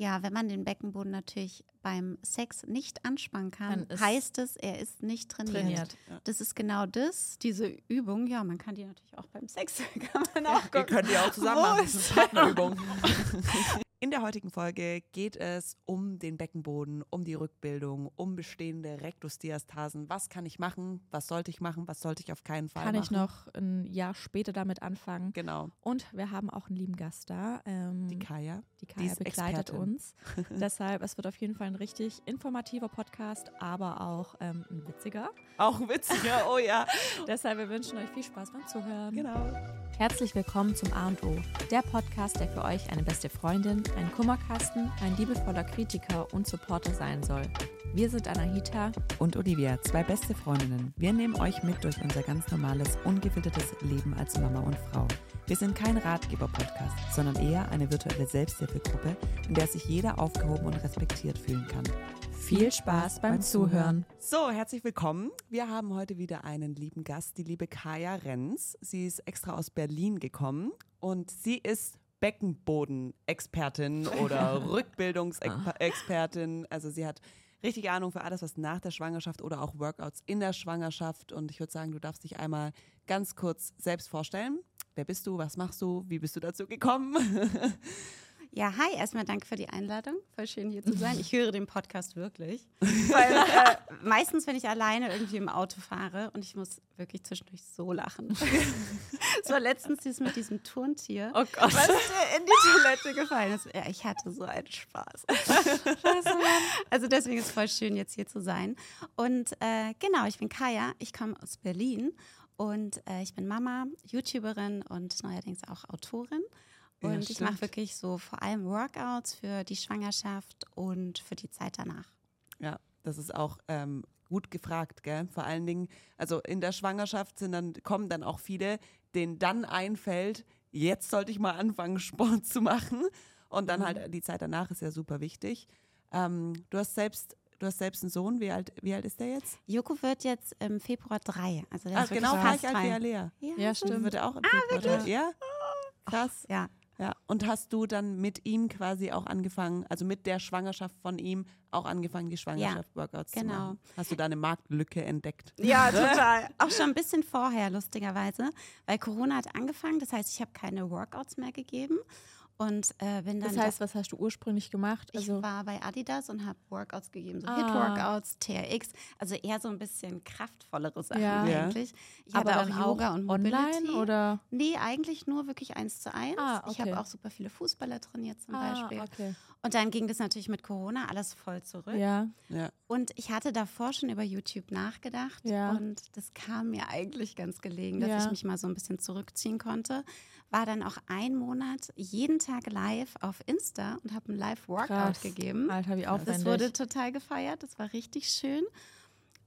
Ja, wenn man den Beckenboden natürlich beim Sex nicht anspannen kann, heißt es, er ist nicht trainiert. Trainiert. Das ist genau das, diese Übung. Ja, man kann die natürlich auch beim Sex, kann man auch Ihr gucken. könnt die auch zusammen machen. Das ist ist- eine Partnerübung. In der heutigen Folge geht es um den Beckenboden, um die Rückbildung, um bestehende Rektusdiastasen. Was kann ich machen? Was sollte ich machen? Was sollte ich auf keinen Fall Kann machen? ich noch ein Jahr später damit anfangen. Genau. Und wir haben auch einen lieben Gast da. Ähm, Die Kaya. die die Kaya ist begleitet Expertin. uns. Deshalb, es wird auf jeden Fall ein richtig informativer Podcast, aber auch ähm, ein witziger. Auch witziger, oh ja. Deshalb, wir wünschen euch viel Spaß beim Zuhören. Genau. Herzlich willkommen zum A und O, der Podcast, der für euch eine beste Freundin, ein Kummerkasten, ein liebevoller Kritiker und Supporter sein soll. Wir sind Anahita. und Olivia, zwei beste Freundinnen. Wir nehmen euch mit durch unser ganz normales, ungefiltertes Leben als Mama und Frau. Wir sind kein Ratgeber-Podcast, sondern eher eine virtuelle Selbsthilfegruppe, in der sich jeder aufgehoben und respektiert fühlen kann. Viel Spaß beim Zuhören. So, herzlich willkommen. Wir haben heute wieder einen lieben Gast, die liebe Kaya Renz. Sie ist extra aus Berlin gekommen und sie ist Beckenboden-Expertin oder Rückbildungsexpertin. Also sie hat richtig Ahnung für alles, was nach der Schwangerschaft oder auch Workouts in der Schwangerschaft. Und ich würde sagen, du darfst dich einmal ganz kurz selbst vorstellen. Wer bist du? Was machst du? Wie bist du dazu gekommen? Ja, hi, erstmal danke für die Einladung. Voll schön hier zu sein. Ich höre den Podcast wirklich. Weil äh, meistens, wenn ich alleine irgendwie im Auto fahre und ich muss wirklich zwischendurch so lachen. War letztens dieses mit diesem Turntier. Oh Gott. was in die Toilette gefallen ist. Ja, ich hatte so einen Spaß. Also deswegen ist es voll schön, jetzt hier zu sein. Und äh, genau, ich bin Kaya, ich komme aus Berlin und äh, ich bin Mama, YouTuberin und neuerdings auch Autorin. Ja, Und ich mache wirklich so vor allem Workouts für die Schwangerschaft und für die Zeit danach. Ja, das ist auch ähm, gut gefragt, gell? Vor allen Dingen, also in der Schwangerschaft sind dann, kommen dann auch viele, denen dann einfällt, jetzt sollte ich mal anfangen, Sport zu machen. Und dann halt die Zeit danach ist ja super wichtig. Ähm, du hast selbst, du hast selbst einen Sohn, wie alt, wie alt ist der jetzt? Joko wird jetzt im Februar drei. Also der Ach, ist genau gleich alt wie Alea. Ja, Ja, stimmt. Wird er auch im Februar wirklich? drei? Ja? Krass. Ja, Ja. Und hast du dann mit ihm quasi auch angefangen, also mit der Schwangerschaft von ihm auch angefangen, die Schwangerschaft-Workouts zu genau. machen? Hast du da eine Marktlücke entdeckt? Ja, total. Auch schon ein bisschen vorher, lustigerweise, weil Corona hat angefangen. Das heißt, ich habe keine Workouts mehr gegeben und äh, bin dann. Das heißt, was hast du ursprünglich gemacht? ich Also, war bei Adidas und habe Workouts gegeben, so Ah. Hit-Workouts, TRX, also eher so ein bisschen kraftvollere Sachen Ja. Eigentlich. Ich aber hatte auch Yoga und Mobility. online oder? Nee, eigentlich nur wirklich eins zu eins. Ah, Ich okay. habe auch super viele Fußballer trainiert zum Ah, Beispiel. okay. Und dann ging das natürlich mit Corona alles voll zurück. Ja. Ja. Und ich hatte davor schon über YouTube nachgedacht Ja. und das kam mir eigentlich ganz gelegen, dass Ja. ich mich mal so ein bisschen zurückziehen konnte. War dann auch ein Monat jeden Tag live auf Insta und habe ein Live-Workout gegeben. Alter, wie aufwendig. Das wurde total gefeiert, das war richtig schön.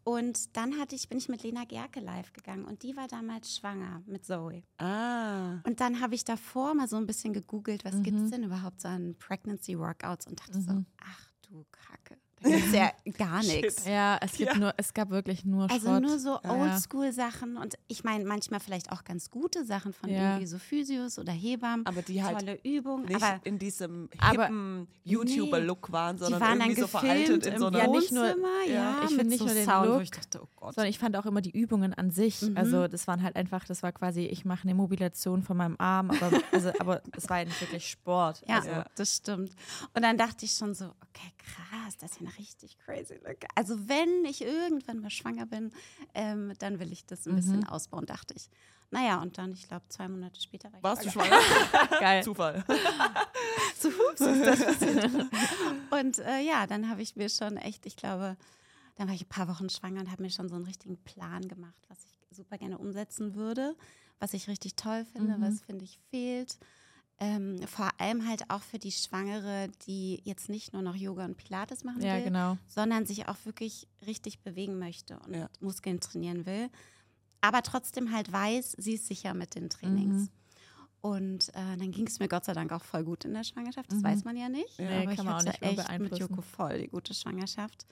Und dann hatte ich, bin ich mit Lena Gerke live gegangen und die war damals schwanger mit Zoe. Ah. Und dann habe ich davor mal so ein bisschen gegoogelt, was gibt Mhm. es denn überhaupt so an Pregnancy Workouts und dachte so, Mhm. ach du Kacke, da gibt es ja gar nichts. ja, es gibt Ja. nur, es gab wirklich nur Also Schrott. nur so. Oldschool-Sachen und ich meine manchmal vielleicht auch ganz gute Sachen von Ja. irgendwie so Physios oder Hebammen. Aber die halt Tolle Übungen, nicht aber in diesem hippen YouTuber-Look waren, sondern die waren irgendwie so gefilmt veraltet in so einer Ja, nicht nur- ja, ja, ich mit find nicht so nur den Sound, wo Look, ich dachte, oh Gott. Sondern ich fand auch immer die Übungen an sich. Mhm. Also das waren halt einfach, das war quasi, ich mache eine Mobilation von meinem Arm, aber, also, aber es war ja nicht wirklich Sport. Ja, Also, Ja. das stimmt. Und dann dachte ich schon so, okay, krass, das ist ja eine richtig crazy Look. Also wenn ich irgendwann mal schwanger bin, ähm, dann will ich das ein bisschen Mhm. ausbauen, dachte ich. Naja, und dann, ich glaube, zwei Monate später war ich Warst du schwanger. schwanger? geil. Zufall. So, ups, ist das passiert. und äh, ja, dann habe ich mir schon echt, ich glaube, dann war ich ein paar Wochen schwanger und habe mir schon so einen richtigen Plan gemacht, was ich super gerne umsetzen würde, was ich richtig toll finde, Mhm. was finde ich fehlt. Ähm, vor allem halt auch für die Schwangere, die jetzt nicht nur noch Yoga und Pilates machen Ja, will, genau. sondern sich auch wirklich richtig bewegen möchte und Ja. Muskeln trainieren will, aber trotzdem halt weiß, sie ist sicher mit den Trainings. Mhm. Und äh, dann ging es mir Gott sei Dank auch voll gut in der Schwangerschaft. Das Mhm. weiß man ja nicht. Ja. Aber kann ich man auch hatte echt mit beeinflussen. Joko voll die gute Schwangerschaft.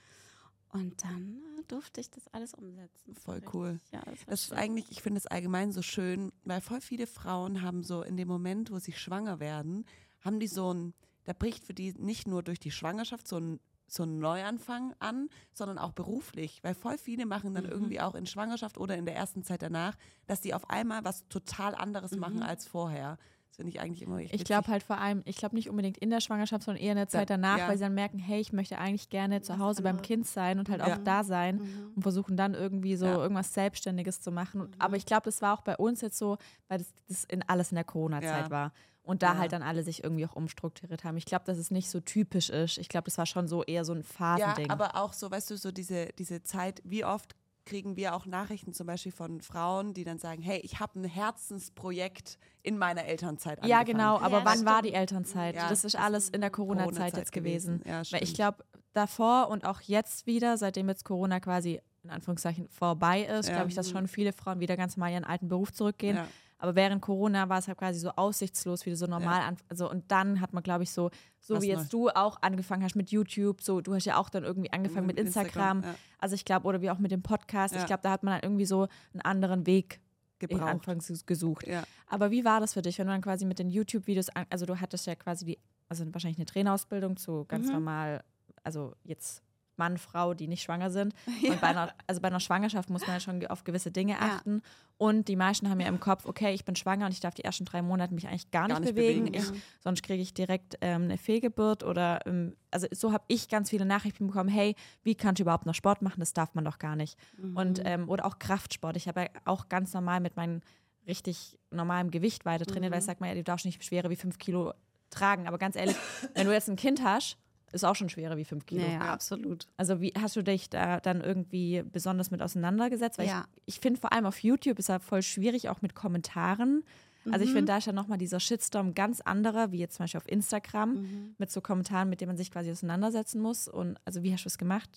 Und dann äh, durfte ich das alles umsetzen. Voll Richtig. cool. Ja, das, Das ist eigentlich, ich finde es allgemein so schön, weil voll viele Frauen haben so in dem Moment, wo sie schwanger werden, haben die so ein da bricht für die nicht nur durch die Schwangerschaft so ein so ein Neuanfang an, sondern auch beruflich, weil voll viele machen dann Mhm. irgendwie auch in Schwangerschaft oder in der ersten Zeit danach, dass die auf einmal was total anderes machen Mhm. als vorher. Das finde ich eigentlich immer echt Ich glaube halt vor allem, ich glaube nicht unbedingt in der Schwangerschaft, sondern eher in der Zeit Da- danach, ja. weil sie dann merken, hey, ich möchte eigentlich gerne zu Hause beim. Kind sein und halt Ja. auch da sein Mhm. und versuchen dann irgendwie so Ja. irgendwas Selbstständiges zu machen. Mhm. Aber ich glaube, das war auch bei uns jetzt so, weil das, das in alles in der Corona-Zeit Ja. war. Und da Ja. halt dann alle sich irgendwie auch umstrukturiert haben. Ich glaube, dass es nicht so typisch ist. Ich glaube, das war schon so eher so ein Ja, Phasending. aber auch so, weißt du, so diese, diese Zeit, wie oft kriegen wir auch Nachrichten zum Beispiel von Frauen, die dann sagen, hey, ich habe ein Herzensprojekt in meiner Elternzeit ja, angefangen. genau, aber Ja, wann war stimmt. die Elternzeit? Ja, das ist alles in der Corona-Zeit Corona-Zeit jetzt gewesen. Ja, Weil ich glaube, davor und auch jetzt wieder, seitdem jetzt Corona quasi in Anführungszeichen vorbei ist, Ja. glaube ich, dass schon viele Frauen wieder ganz normal ihren alten Beruf zurückgehen. Ja. Aber während Corona war es halt quasi so aussichtslos, wieder so normal. An, also, und dann hat man, glaube ich, so, so Was wie jetzt du auch angefangen hast mit YouTube, so du hast ja auch dann irgendwie angefangen mit Instagram. ja, Also ich glaube, oder wie auch mit dem Podcast. Ja. Ich glaube, da hat man dann irgendwie so einen anderen Weg gebraucht. Anfangs gesucht. Ja. Aber wie war das für dich, wenn du dann quasi mit den YouTube-Videos, also du hattest ja quasi die, also wahrscheinlich eine Trainerausbildung zu ganz Mhm. normal, also jetzt Mann, Frau, die nicht schwanger sind. Und bei einer, also bei einer Schwangerschaft muss man ja schon auf gewisse Dinge Ja. achten. Und die meisten haben ja im Kopf, okay, ich bin schwanger und ich darf die ersten drei Monate mich eigentlich gar, Gar nicht nicht bewegen. bewegen, Ich, ja. Sonst kriege ich direkt ähm, eine Fehlgeburt oder ähm, also so habe ich ganz viele Nachrichten bekommen, hey, wie kannst du überhaupt noch Sport machen? Das darf man doch gar nicht. Mhm. Und ähm, oder auch Kraftsport. Ich habe ja auch ganz normal mit meinem richtig normalem Gewicht weiter trainiert, weil ich sag mal, ja, du darfst nicht schwerer wie fünf Kilo tragen. Aber ganz ehrlich, wenn du jetzt ein Kind hast, ist auch schon schwerer wie fünf Kilo. Ja, ja, absolut. Also wie hast du dich da dann irgendwie besonders mit auseinandergesetzt? Weil Ja. ich, ich finde vor allem auf YouTube ist ja voll schwierig, auch mit Kommentaren. Also ich Mhm. finde, da ist ja nochmal dieser Shitstorm ganz anderer, wie jetzt zum Beispiel auf Instagram, Mhm. mit so Kommentaren, mit denen man sich quasi auseinandersetzen muss. Und also wie hast du es gemacht?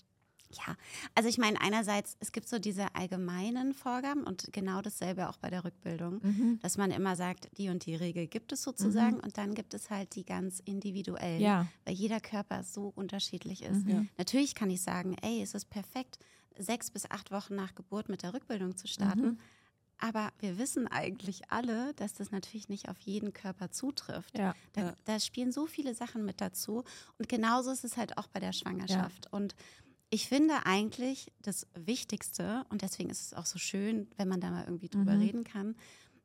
Ja, also ich meine, einerseits, es gibt so diese allgemeinen Vorgaben und genau dasselbe auch bei der Rückbildung, Mhm. dass man immer sagt, die und die Regel gibt es sozusagen und dann gibt es halt die ganz individuellen, Ja. weil jeder Körper so unterschiedlich ist. Mhm. Natürlich kann ich sagen, ey, es ist perfekt, sechs bis acht Wochen nach Geburt mit der Rückbildung zu starten. Mhm. Aber wir wissen eigentlich alle, dass das natürlich nicht auf jeden Körper zutrifft. Ja. Da, Ja. da spielen so viele Sachen mit dazu. Und genauso ist es halt auch bei der Schwangerschaft. Und ich finde eigentlich das Wichtigste, und deswegen ist es auch so schön, wenn man da mal irgendwie drüber Mhm. reden kann,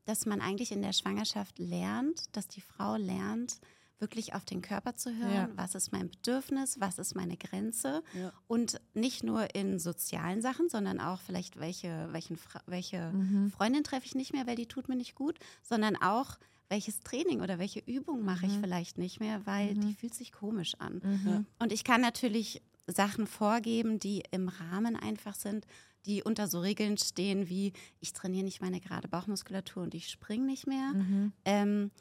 dass man eigentlich in der Schwangerschaft lernt, dass die Frau lernt, wirklich auf den Körper zu hören, Ja. was ist mein Bedürfnis, was ist meine Grenze Ja. und nicht nur in sozialen Sachen, sondern auch vielleicht welche, welchen, welche Mhm. Freundin treffe ich nicht mehr, weil die tut mir nicht gut, sondern auch welches Training oder welche Übung mache ich Mhm. vielleicht nicht mehr, weil Mhm. die fühlt sich komisch an. Mhm. Und ich kann natürlich Sachen vorgeben, die im Rahmen einfach sind, die unter so Regeln stehen wie, ich trainiere nicht meine gerade Bauchmuskulatur und ich springe nicht mehr. Mhm. Ähm,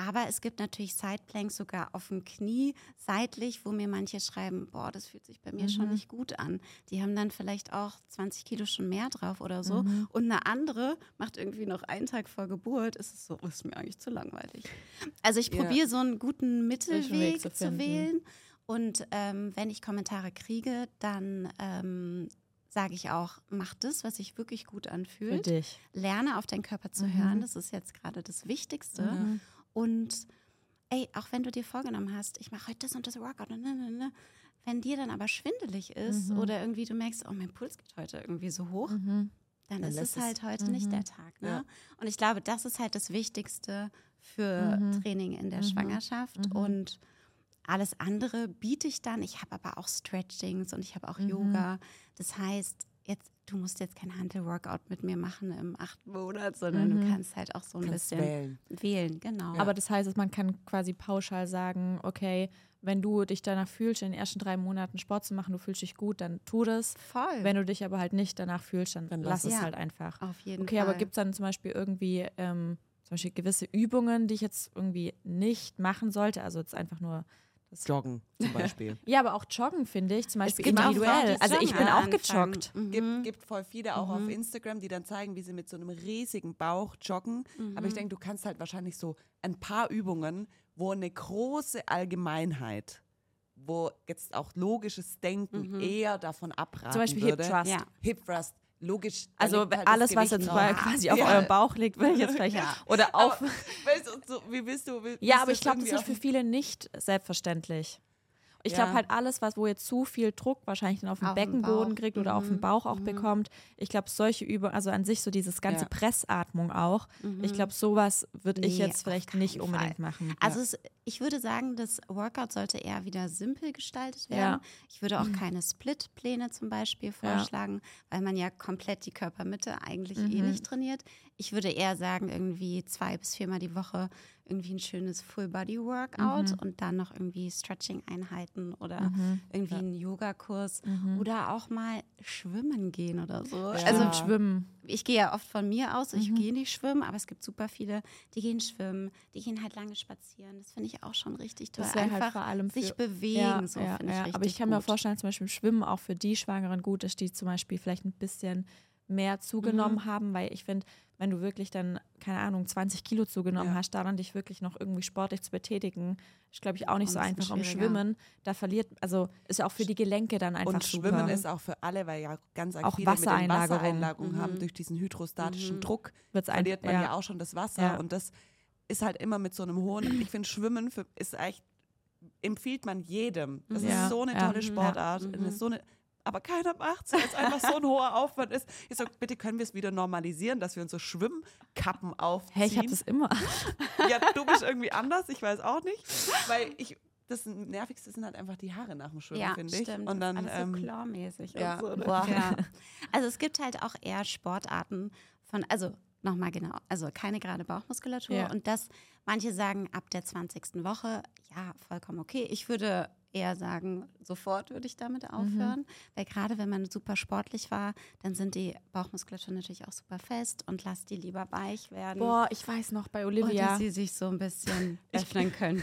aber es gibt natürlich Sideplanks sogar auf dem Knie seitlich, wo mir manche schreiben, boah, das fühlt sich bei mir schon Mhm. nicht gut an. Die haben dann vielleicht auch 20 Kilo schon mehr drauf oder so. Mhm. Und eine andere macht irgendwie noch einen Tag vor Geburt, ist es so, ist mir eigentlich zu langweilig. Also ich Ja. probiere so einen guten Mittelweg zu zu, wählen. Und ähm, wenn ich Kommentare kriege, dann ähm, sage ich auch, mach das, was sich wirklich gut Für anfühlt. dich. Lerne auf deinen Körper zu Mhm. hören. Das ist jetzt gerade das Wichtigste. Mhm. Und ey, auch wenn du dir vorgenommen hast, ich mache heute das und das Workout, ne, ne, ne, wenn dir dann aber schwindelig ist Mhm. oder irgendwie du merkst, oh, mein Puls geht heute irgendwie so hoch, Mhm. dann, Dann ist es halt heute nicht Mhm. der Tag. Ne? Ja. Und ich glaube, das ist halt das Wichtigste für Mhm. Training in der. Schwangerschaft. Und alles andere biete ich dann. Ich habe aber auch Stretchings und ich habe auch Mhm. Yoga. Das heißt, jetzt, du musst jetzt kein Handel-Workout mit mir machen im achten Monat, sondern Mhm. du kannst halt auch so ein Kannst bisschen wählen. wählen. Genau. Aber das heißt, man kann quasi pauschal sagen, okay, wenn du dich danach fühlst, in den ersten drei Monaten Sport zu machen, du fühlst dich gut, dann tu das. voll. Wenn du dich aber halt nicht danach fühlst, dann, Dann lass es es. halt einfach. Auf jeden Okay, Fall. aber gibt es dann zum Beispiel irgendwie ähm, zum Beispiel gewisse Übungen, die ich jetzt irgendwie nicht machen sollte? Also jetzt einfach nur das Joggen zum Beispiel. Ja, aber auch Joggen finde ich zum Beispiel individuell. Also ich bin auch gejoggt. Mhm. Gibt, gibt voll viele auch auf Mhm. Instagram, die dann zeigen, wie sie mit so einem riesigen Bauch joggen. Mhm. Aber ich denke, du kannst halt wahrscheinlich so ein paar Übungen, wo eine große Allgemeinheit, wo jetzt auch logisches Denken Mhm. eher davon abraten Zum Beispiel Hip würde. Thrust. Ja. Hip Thrust. Logisch. Also halt alles, was jetzt mal quasi auf Ja. eurem Bauch liegt, will ich jetzt vielleicht. Oder auf. Aber, weißt du, so, wie willst du? Willst Ja, aber ich glaube, das ist für viele nicht selbstverständlich. Ich Ja. glaube halt alles, was wo jetzt zu viel Druck wahrscheinlich dann auf den Auf den Beckenboden kriegt oder auf den Mhm. Bauch auch bekommt. Ich glaube, solche Übungen, also an sich so dieses ganze Ja. Pressatmung auch. Ich glaube, sowas würde ich Nee, jetzt auf vielleicht nicht unbedingt Fall. machen. Also es, ich würde sagen, das Workout sollte eher wieder simpel gestaltet werden. Ja. Ich würde auch keine Split-Pläne zum Beispiel Ja. vorschlagen, weil man ja komplett die Körpermitte eigentlich eh Mhm. nicht trainiert. Ich würde eher sagen, irgendwie zwei bis viermal die Woche irgendwie ein schönes Full-Body-Workout Mhm. und dann noch irgendwie Stretching-Einheiten oder irgendwie einen Yogakurs Mhm. oder auch mal schwimmen gehen oder so. Ja. Also Schwimmen. ich gehe ja oft von mir aus, Mhm. ich gehe nicht schwimmen, aber es gibt super viele, die gehen schwimmen, die gehen halt lange spazieren. Das finde ich auch schon richtig toll. Das halt Einfach vor allem für, sich bewegen, so finde ich richtig Aber ich kann mir gut. vorstellen, zum Beispiel Schwimmen auch für die Schwangeren gut ist, die zum Beispiel vielleicht ein bisschen mehr zugenommen Mhm. haben, weil ich finde, wenn du wirklich dann, keine Ahnung, 20 Kilo zugenommen Ja. hast, daran dich wirklich noch irgendwie sportlich zu betätigen, ist, glaube ich, auch nicht Und so einfach. Um. Schwimmen, da verliert, also ist ja auch für die Gelenke dann einfach Und super. Schwimmen ist auch für alle, weil ja ganz Auch viele mit den Wassereinlagerung. Wassereinlagerungen haben Mhm. durch diesen hydrostatischen Mhm. Druck Wird's verliert man ja. ja. auch schon das Wasser Ja. und das ist halt immer mit so einem hohen. Ich finde Schwimmen für, ist eigentlich empfiehlt man jedem. Das ist so eine tolle Mhm. Sportart. Ja. Und ist so eine, aber keiner macht es, weil es einfach so ein hoher Aufwand ist. Ich sage, bitte können wir es wieder normalisieren, dass wir uns so Schwimmkappen aufziehen. Hey, ich habe das immer. Ja, du bist irgendwie anders, ich weiß auch nicht. Weil ich, das Nervigste sind halt einfach die Haare nach dem Schwimmen, ja, finde ich. stimmt. Und dann, Alles ähm, so klarmäßig ja, so. ne? Ja. Also es gibt halt auch eher Sportarten von, also nochmal genau, also keine gerade Bauchmuskulatur Ja. und das, manche sagen ab der 20. Woche, ja, vollkommen okay. Ich würde eher sagen, sofort würde ich damit Mhm. aufhören, weil gerade wenn man super sportlich war, dann sind die Bauchmuskulatur natürlich auch super fest und lass die lieber weich werden. Boah, ich weiß noch bei Oder Olivia. sie sich so ein bisschen öffnen können.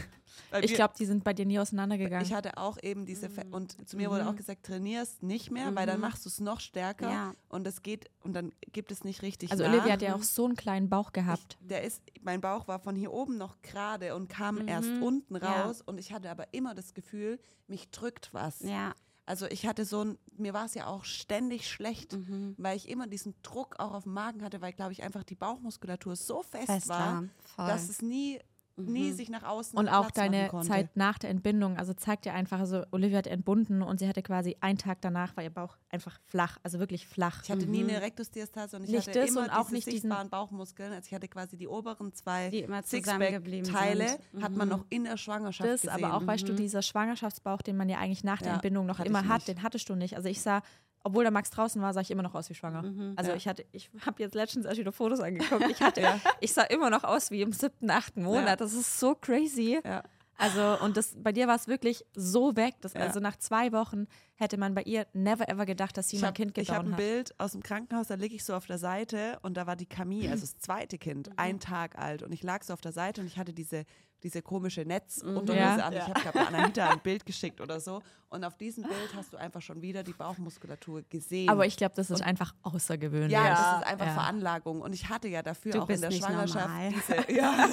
Weil Ich glaube, die sind bei dir nie auseinandergegangen. Ich hatte auch eben diese Fe und zu mir wurde auch gesagt, trainierst nicht mehr, weil dann machst du es noch stärker Ja. und es geht und dann gibt es nicht richtig also nach. Olivia hat ja auch so einen kleinen Bauch gehabt. der ist, mein Bauch war von hier oben noch gerade und kam erst unten Ja. raus und ich hatte aber immer das Gefühl, mich drückt was. Ja. Also ich hatte so ein, mir war es ja auch ständig schlecht, Mhm. weil ich immer diesen Druck auch auf dem Magen hatte, weil glaube ich einfach die Bauchmuskulatur so fest, Fest war, war, dass es nie, nie sich nach außen Und auch Platz deine. Zeit nach der Entbindung, also zeigt ja einfach, also Olivia hat entbunden und sie hatte quasi einen Tag danach war ihr Bauch einfach flach, also wirklich flach. Ich hatte nie eine Rektusdiastase und ich Nicht hatte das immer und auch diese nicht diesen- sichtbaren Bauchmuskeln. Also ich hatte quasi die oberen zwei Die immer zusammengeblieben Sixpack-Teile sind. hat man noch in der Schwangerschaft das, gesehen. aber auch weißt du, dieser Schwangerschaftsbauch, den man ja eigentlich nach der Ja, Entbindung noch immer hat, den hattest du nicht. Also ich sah, obwohl der Max draußen war, sah ich immer noch aus wie schwanger. Also Ja. ich hatte, ich habe jetzt letztens erst wieder Fotos angeguckt. Ich hatte, ich sah immer noch aus wie im siebten, achten Monat. Ja. Das ist so crazy. Ja. Also, und das bei dir war es wirklich so weg. Dass, Ja. Also nach zwei Wochen hätte man bei ihr never ever gedacht, dass sie Ich mal ein habe Kind hab geboren ein hat. Bild aus dem Krankenhaus, da liege ich so auf der Seite und da war die Camille, also das zweite Kind, ein Tag alt. Und ich lag so auf der Seite und ich hatte diese, diese komische Netzunterhose Ja. an. Ich habe gerade Anahita ein Bild geschickt oder so. Und auf diesem Bild hast du einfach schon wieder die Bauchmuskulatur gesehen. Aber ich glaube, das ist einfach außergewöhnlich. Ja, das ist einfach ja. Veranlagung. Und ich hatte ja dafür Du auch in der Schwangerschaft diese. Ja,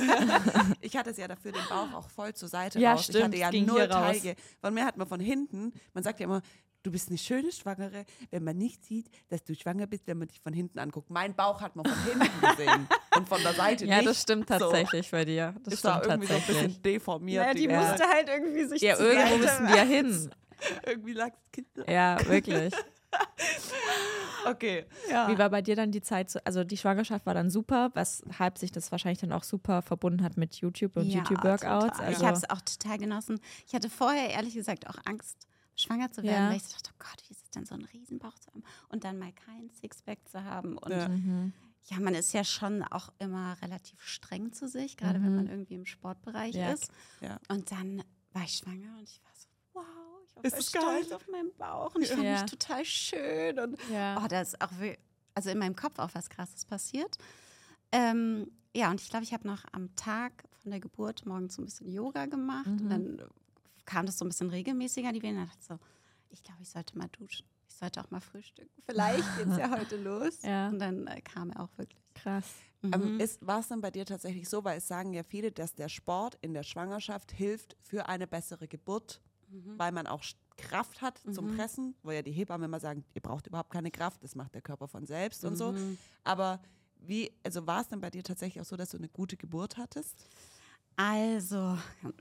ich hatte es ja dafür den Bauch auch voll zur Seite Ja, raus. ich stimmt, hatte ja null. Taille. Von mir hat man von hinten, man sagt ja immer, du bist eine schöne Schwangere, wenn man nicht sieht, dass du schwanger bist, wenn man dich von hinten anguckt. Mein Bauch hat man von hinten gesehen und von der Seite Ja, nicht. das stimmt So. tatsächlich bei dir. Das war stimmt irgendwie so ein tatsächlich. bisschen deformiert. Ja, die ganze- musste halt irgendwie sich ja, irgendwo müssen wir hin. irgendwie lag das Kind. da. Ja, wirklich. Okay. Wie war bei dir dann die Zeit? So, also die Schwangerschaft war dann super, weshalb sich das wahrscheinlich dann auch super verbunden hat mit YouTube und Ja, YouTube-Workouts. Also, ich habe es auch total genossen. Ich hatte vorher ehrlich gesagt auch Angst, schwanger zu werden, Ja. weil ich dachte, oh Gott, wie ist es denn, so einen Riesenbauch zu haben und dann mal keinen Sixpack zu haben. Und Ja. ja. Mhm. man ist ja schon auch immer relativ streng zu sich, gerade wenn man irgendwie im Sportbereich Ja. ist. Ja. Und dann war ich schwanger und ich war so, wow, ich war Ist stolz geil? auf meinen Bauch und ich fand Ja. mich total schön. Und ja. Oh, da ist auch also in meinem Kopf auch was Krasses passiert. Ähm, ja, und ich glaube, ich habe noch am Tag von der Geburt morgens so ein bisschen Yoga gemacht Mhm. und dann kam das so ein bisschen regenmäßiger, die Wehen. Dann dachte ich so, ich glaube, ich sollte mal duschen. Ich sollte auch mal frühstücken. Vielleicht geht es ja heute los. Ja. Und dann äh, kam er auch wirklich. krass. Ähm, Mhm. war es dann bei dir tatsächlich so, weil es sagen ja viele, dass der Sport in der Schwangerschaft hilft für eine bessere Geburt, Mhm. weil man auch Kraft hat zum Pressen, wo ja die Hebammen immer sagen, ihr braucht überhaupt keine Kraft, das macht der Körper von selbst und so. Aber wie, also war es denn bei dir tatsächlich auch so, dass du eine gute Geburt hattest? Also,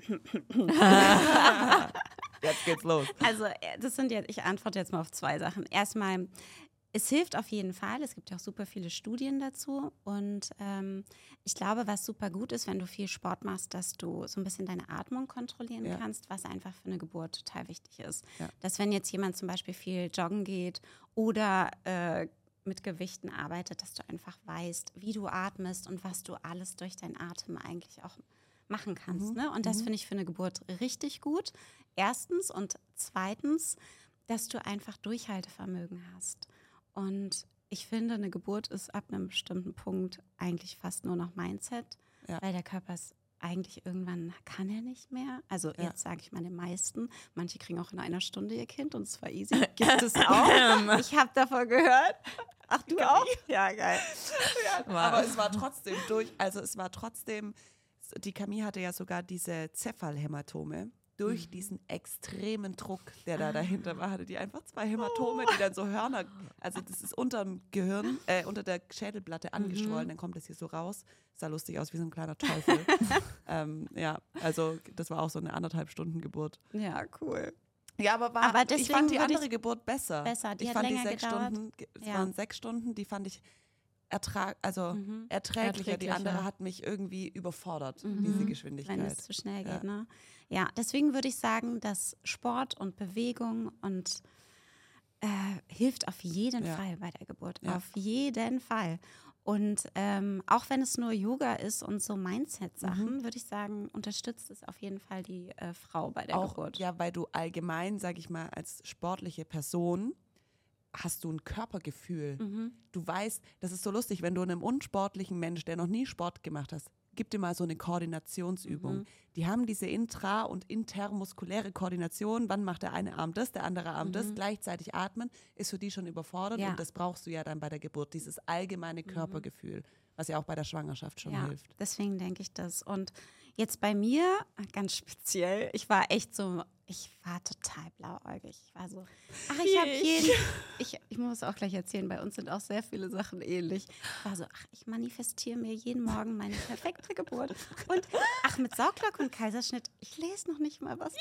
Jetzt geht's los. also äh, das sind jetzt, ich antworte jetzt mal auf zwei Sachen. Erstmal, es hilft auf jeden Fall. Es gibt ja auch super viele Studien dazu. Und ähm, ich glaube, was super gut ist, wenn du viel Sport machst, dass du so ein bisschen deine Atmung kontrollieren Ja. kannst, was einfach für eine Geburt total wichtig ist. Ja. Dass wenn jetzt jemand zum Beispiel viel joggen geht oder äh, mit Gewichten arbeitet, dass du einfach weißt, wie du atmest und was du alles durch deinen Atem eigentlich auch machen kannst. Ne? Und das finde ich für eine Geburt richtig gut. Erstens und zweitens, dass du einfach Durchhaltevermögen hast. Und ich finde, eine Geburt ist ab einem bestimmten Punkt eigentlich fast nur noch Mindset, Ja. weil der Körper ist eigentlich irgendwann kann er nicht mehr. Also Ja. jetzt sage ich mal den meisten. Manche kriegen auch in einer Stunde ihr Kind und es war easy. Gibt es auch. ich habe davon gehört. Ach, du auch? Ja, geil. Aber es war trotzdem durch, also es war trotzdem, die Camille hatte ja sogar diese Cephalhämatome. Durch diesen extremen Druck, der da dahinter war, hatte die einfach zwei Hämatome, die dann so Hörner, also das ist unter dem Gehirn, äh, unter der Schädelplatte angeschwollen, dann kommt das hier so raus. Sah lustig aus wie so ein kleiner Teufel. ähm, ja, also das war auch so eine anderthalb Stunden Geburt. Ja, cool. Ja, aber, war, Aber ich fand die andere Geburt besser. Besser, die ich hat fand länger die sechs gedauert. Stunden, es Ja. waren sechs Stunden, die fand ich ertrag, also Mhm. erträglicher. Die andere hat mich irgendwie überfordert, diese Geschwindigkeit. wenn es zu schnell Ja. geht. Ne? Ja, deswegen würde ich sagen, dass Sport und Bewegung und äh, hilft auf jeden Ja. Fall bei der Geburt. Ja. Auf jeden Fall. Und ähm, auch wenn es nur Yoga ist und so Mindset-Sachen, würde ich sagen, unterstützt es auf jeden Fall die äh, Frau bei der auch, Geburt. ja, weil du allgemein, sag ich mal, als sportliche Person hast du ein Körpergefühl. Mhm. Du weißt, das ist so lustig, wenn du einem unsportlichen Mensch, der noch nie Sport gemacht hast, gib dir mal so eine Koordinationsübung. Mhm. Die haben diese intra- und intermuskuläre Koordination. Wann macht der eine Arm das, der andere Arm das? Gleichzeitig atmen ist für die schon überfordert Mhm. Ja. Mhm. und das brauchst du ja dann bei der Geburt, dieses allgemeine Körpergefühl, was ja auch bei der Schwangerschaft schon ja, hilft. deswegen denke ich das. Und jetzt bei mir, ganz speziell, ich war echt so, ich war total blauäugig. Ich war so, ach, ich habe jeden, ich, ich muss auch gleich erzählen, bei uns sind auch sehr viele Sachen ähnlich. Ich war so, ach, ich manifestiere mir jeden Morgen meine perfekte Geburt. Und ach, mit Sauglocke und Kaiserschnitt, ich lese noch nicht mal was.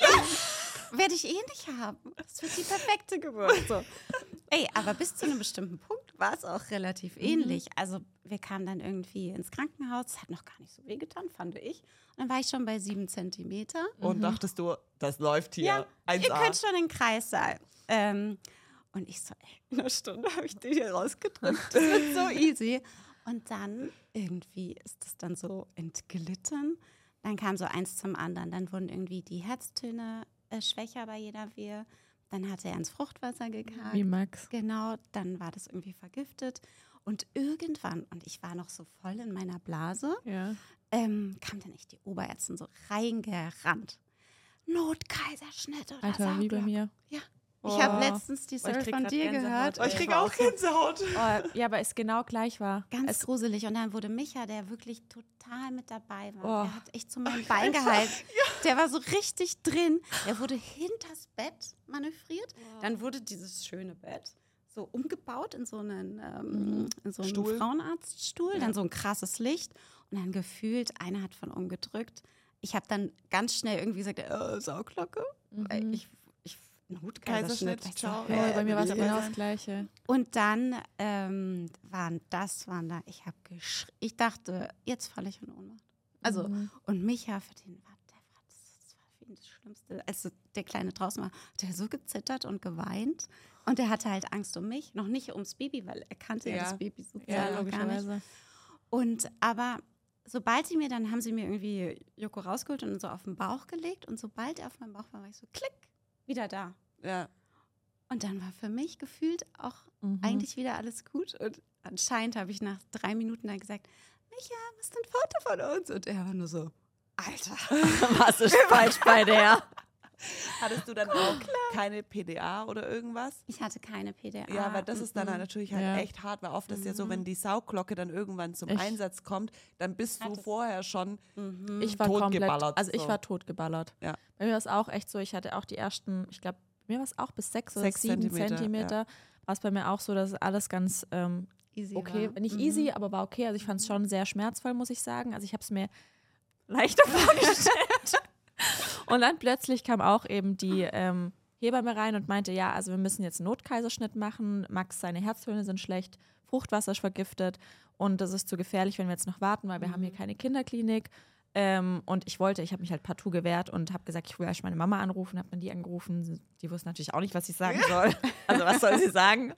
Werde ich eh nicht haben. Das wird die perfekte Geburt. So. Ey, aber bis zu einem bestimmten Punkt war es auch relativ ähnlich. Also wir kamen dann irgendwie ins Krankenhaus, es hat noch gar nicht so wehgetan, fand ich. Und dann war ich schon bei sieben Zentimeter. Und dachtest du, das läuft hier. Ja, 1A. ihr könnt schon in den Kreissaal. Ähm, und ich so, ey, in einer Stunde habe ich den hier rausgedrückt. Das wird so easy. Und dann irgendwie ist es dann so entglitten. Dann kam so eins zum anderen. Dann wurden irgendwie die Herztöne äh, schwächer bei jeder Wehe. Dann hatte er ins Fruchtwasser gekackt. Wie Max. Genau, dann war das irgendwie vergiftet. Und irgendwann, und ich war noch so voll in meiner Blase, Ja. ähm, kam dann echt die Oberärztin so reingerannt. Notkaiserschnitt oder Alter, wie bei mir. Ja. Oh. Ich habe letztens die Oh, Story von dir Gänsehaut. gehört. Oh, ich Ich krieg kriege auch Gänsehaut. Oh, ja, aber es genau gleich war. Ganz es, gruselig. Und dann wurde Micha, der wirklich total mit dabei war, Oh. der hat echt so mein Bein gehalten. Der war so richtig drin. Der wurde hinters Bett manövriert. Dann wurde dieses schöne Bett so umgebaut in so einen, ähm, in so einen Stuhl. Frauenarztstuhl. Dann so ein krasses Licht. Und dann gefühlt, einer hat von umgedrückt. Ich habe dann ganz schnell irgendwie gesagt, äh, Sauglocke. Weil Ich, Notkaiserschnitt. Kaiserschnitt, ciao. hä, oh, bei mir war es genau das. Gleiche. und dann ähm, waren das, waren da, ich habe geschrien, ich dachte, jetzt falle ich in Ohnmacht. Also, Mhm. und Micha, für den war, der war, das, das war für ihn das Schlimmste. Als der Kleine draußen war, hat er so gezittert und geweint. Und er hatte halt Angst um mich, noch nicht ums Baby, weil er kannte ja, Ja. das Baby sozusagen Ja, noch gar nicht. Und aber sobald sie mir, dann haben sie mir irgendwie Joko rausgeholt und so auf den Bauch gelegt. Und sobald er auf meinem Bauch war, war ich so, klick, wieder da. Ja. Und dann war für mich gefühlt auch Mhm. eigentlich wieder alles gut. Und anscheinend habe ich nach drei Minuten dann gesagt, Micha, was ist ein Foto von uns? Und er war nur so, Alter. Was ist falsch bei der? Hattest du dann auch keine PDA oder irgendwas? Ich hatte keine PDA. Ja, weil das ist dann Mhm. natürlich halt Ja. echt hart, weil oft ist ja so, wenn die Saugglocke dann irgendwann zum Ich- Einsatz kommt, dann bist du vorher schon Mhm. Ich war komplett, Totgeballert, also ich war totgeballert. Ja. Bei mir war es auch echt so, ich hatte auch die ersten, ich glaube, mir war es auch bis sechs oder Sechs sieben Zentimeter, Zentimeter, war es bei mir auch so, dass alles ganz ähm, Easy okay, war. nicht Mhm. easy, aber war okay. Also ich fand es schon sehr schmerzvoll, muss ich sagen. Also ich habe es mir leichter vorgestellt. und dann plötzlich kam auch eben die ähm, Hebamme rein und meinte, ja, also wir müssen jetzt einen Notkaiserschnitt machen. Max, seine Herztöne sind schlecht, Fruchtwasser ist vergiftet und das ist zu gefährlich, wenn wir jetzt noch warten, weil wir haben hier keine Kinderklinik. Ähm, und ich wollte, ich habe mich halt partout gewehrt und habe gesagt, ich will erst meine Mama anrufen, habe dann die angerufen. Die wusste natürlich auch nicht, was ich sagen soll. Also was soll sie sagen?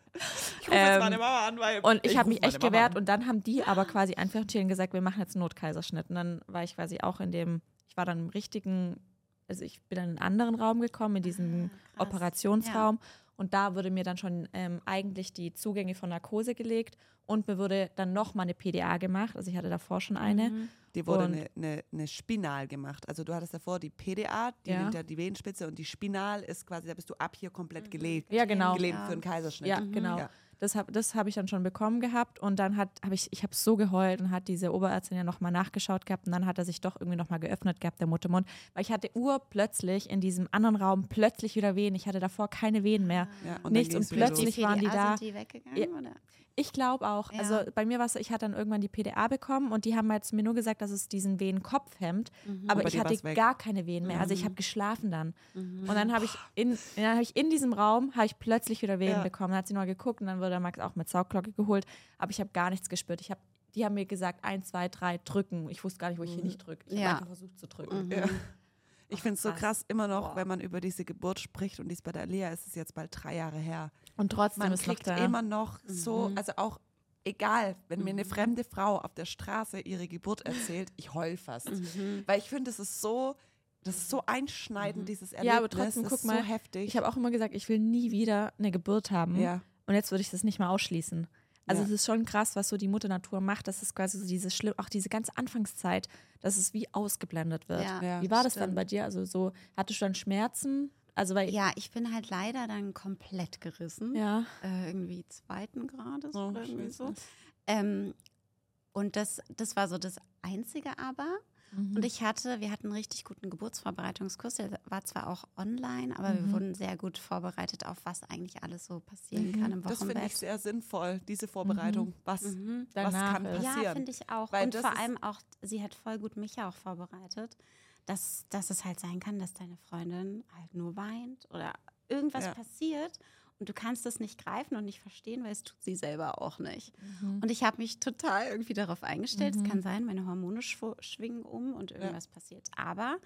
Ich rufe jetzt meine Mama an, weil Und ich habe mich echt gewehrt und dann haben die aber quasi einfach entschieden gesagt, wir machen jetzt einen Notkaiserschnitt. Und dann war ich quasi auch in dem, ich war dann im richtigen, also ich bin dann in einen anderen Raum gekommen, in diesen Ah. Operationsraum. Und da wurde mir dann schon ähm, eigentlich die Zugänge von Narkose gelegt und mir wurde dann nochmal eine PDA gemacht. Also ich hatte davor schon eine. Mhm. Die wurde Und- eine, eine, eine Spinal gemacht. Also du hattest davor die PDA, die Ja. nimmt ja die Venenspitze und die Spinal ist quasi, da bist du ab hier komplett gelegt. Ja, genau. Gelebt Ja. für einen Kaiserschnitt. Ja, genau. Ja. Das habe das hab ich dann schon bekommen gehabt und dann hat habe ich ich habe so geheult und hat diese Oberärztin ja nochmal nachgeschaut gehabt und dann hat er sich doch irgendwie nochmal geöffnet gehabt der Muttermund, weil ich hatte urplötzlich in diesem anderen Raum plötzlich wieder Wehen. Ich hatte davor keine Wehen mehr. Ja, und dann Nichts und plötzlich waren die da. Sind die weggegangen, Ja. oder? Ich glaube auch. Ja. Also bei mir war es, ich hatte dann irgendwann die PDA bekommen und die haben jetzt mir nur gesagt, dass es diesen Wehenkopf hemmt. Aber Aber ich hatte gar keine Wehen mehr. Also ich Mhm. habe geschlafen dann. Und dann habe ich in, dann habe ich in diesem Raum habe ich plötzlich wieder Wehen Ja. bekommen. Dann hat sie mal geguckt und dann wurde Max auch mit Saugglocke geholt. Aber ich habe gar nichts gespürt. Ich habe, die haben mir gesagt, eins, zwei, drei, drücken. Ich wusste gar nicht, wo ich hier nicht drücke. Ich Ja. habe einfach versucht zu drücken. Mhm. Ja. Ich finde es so krass. immer noch, Boah. wenn man über diese Geburt spricht und dies bei der Alia ist es jetzt bald drei Jahre her. Und trotzdem Man ist noch kriegt da. immer noch so, Mhm. also auch egal, wenn mir eine fremde Frau auf der Straße ihre Geburt erzählt, ich heul fast. Mhm. Weil ich finde, das ist so, das ist so einschneidend, dieses Erlebnis. Ja, aber trotzdem, guck mal, so heftig. ich habe auch immer gesagt, ich will nie wieder eine Geburt haben. ja. Und jetzt würde ich das nicht mehr ausschließen. Also Ja. es ist schon krass, was so die Mutter Natur macht. Das ist quasi so dieses schlimm, auch diese ganze Anfangszeit, dass es wie ausgeblendet wird. Ja, wie war das dann bei dir? Also so, hattest du dann Schmerzen? Also weil Ja, ich bin halt leider dann komplett gerissen. ja. Äh, irgendwie zweiten Grades Oh, oder irgendwie so. Ähm, und das, das war so das Einzige aber. Mhm. Und ich hatte, wir hatten einen richtig guten Geburtsvorbereitungskurs. Der war zwar auch online, aber wir Mhm. wurden sehr gut vorbereitet auf was eigentlich alles so passieren kann im Das finde ich Wochenbett. sehr sinnvoll, diese Vorbereitung. Was, Mhm. was kann passieren? Ja, finde ich auch. Weil und vor allem auch, sie hat voll gut mich ja auch vorbereitet, dass, dass es halt sein kann, dass deine Freundin halt nur weint oder irgendwas Ja. passiert und du kannst es nicht greifen und nicht verstehen, weil es tut sie selber auch nicht. Mhm. Und ich habe mich total irgendwie darauf eingestellt. Mhm. Es kann sein, meine Hormone schw schwingen um und irgendwas passiert. Aber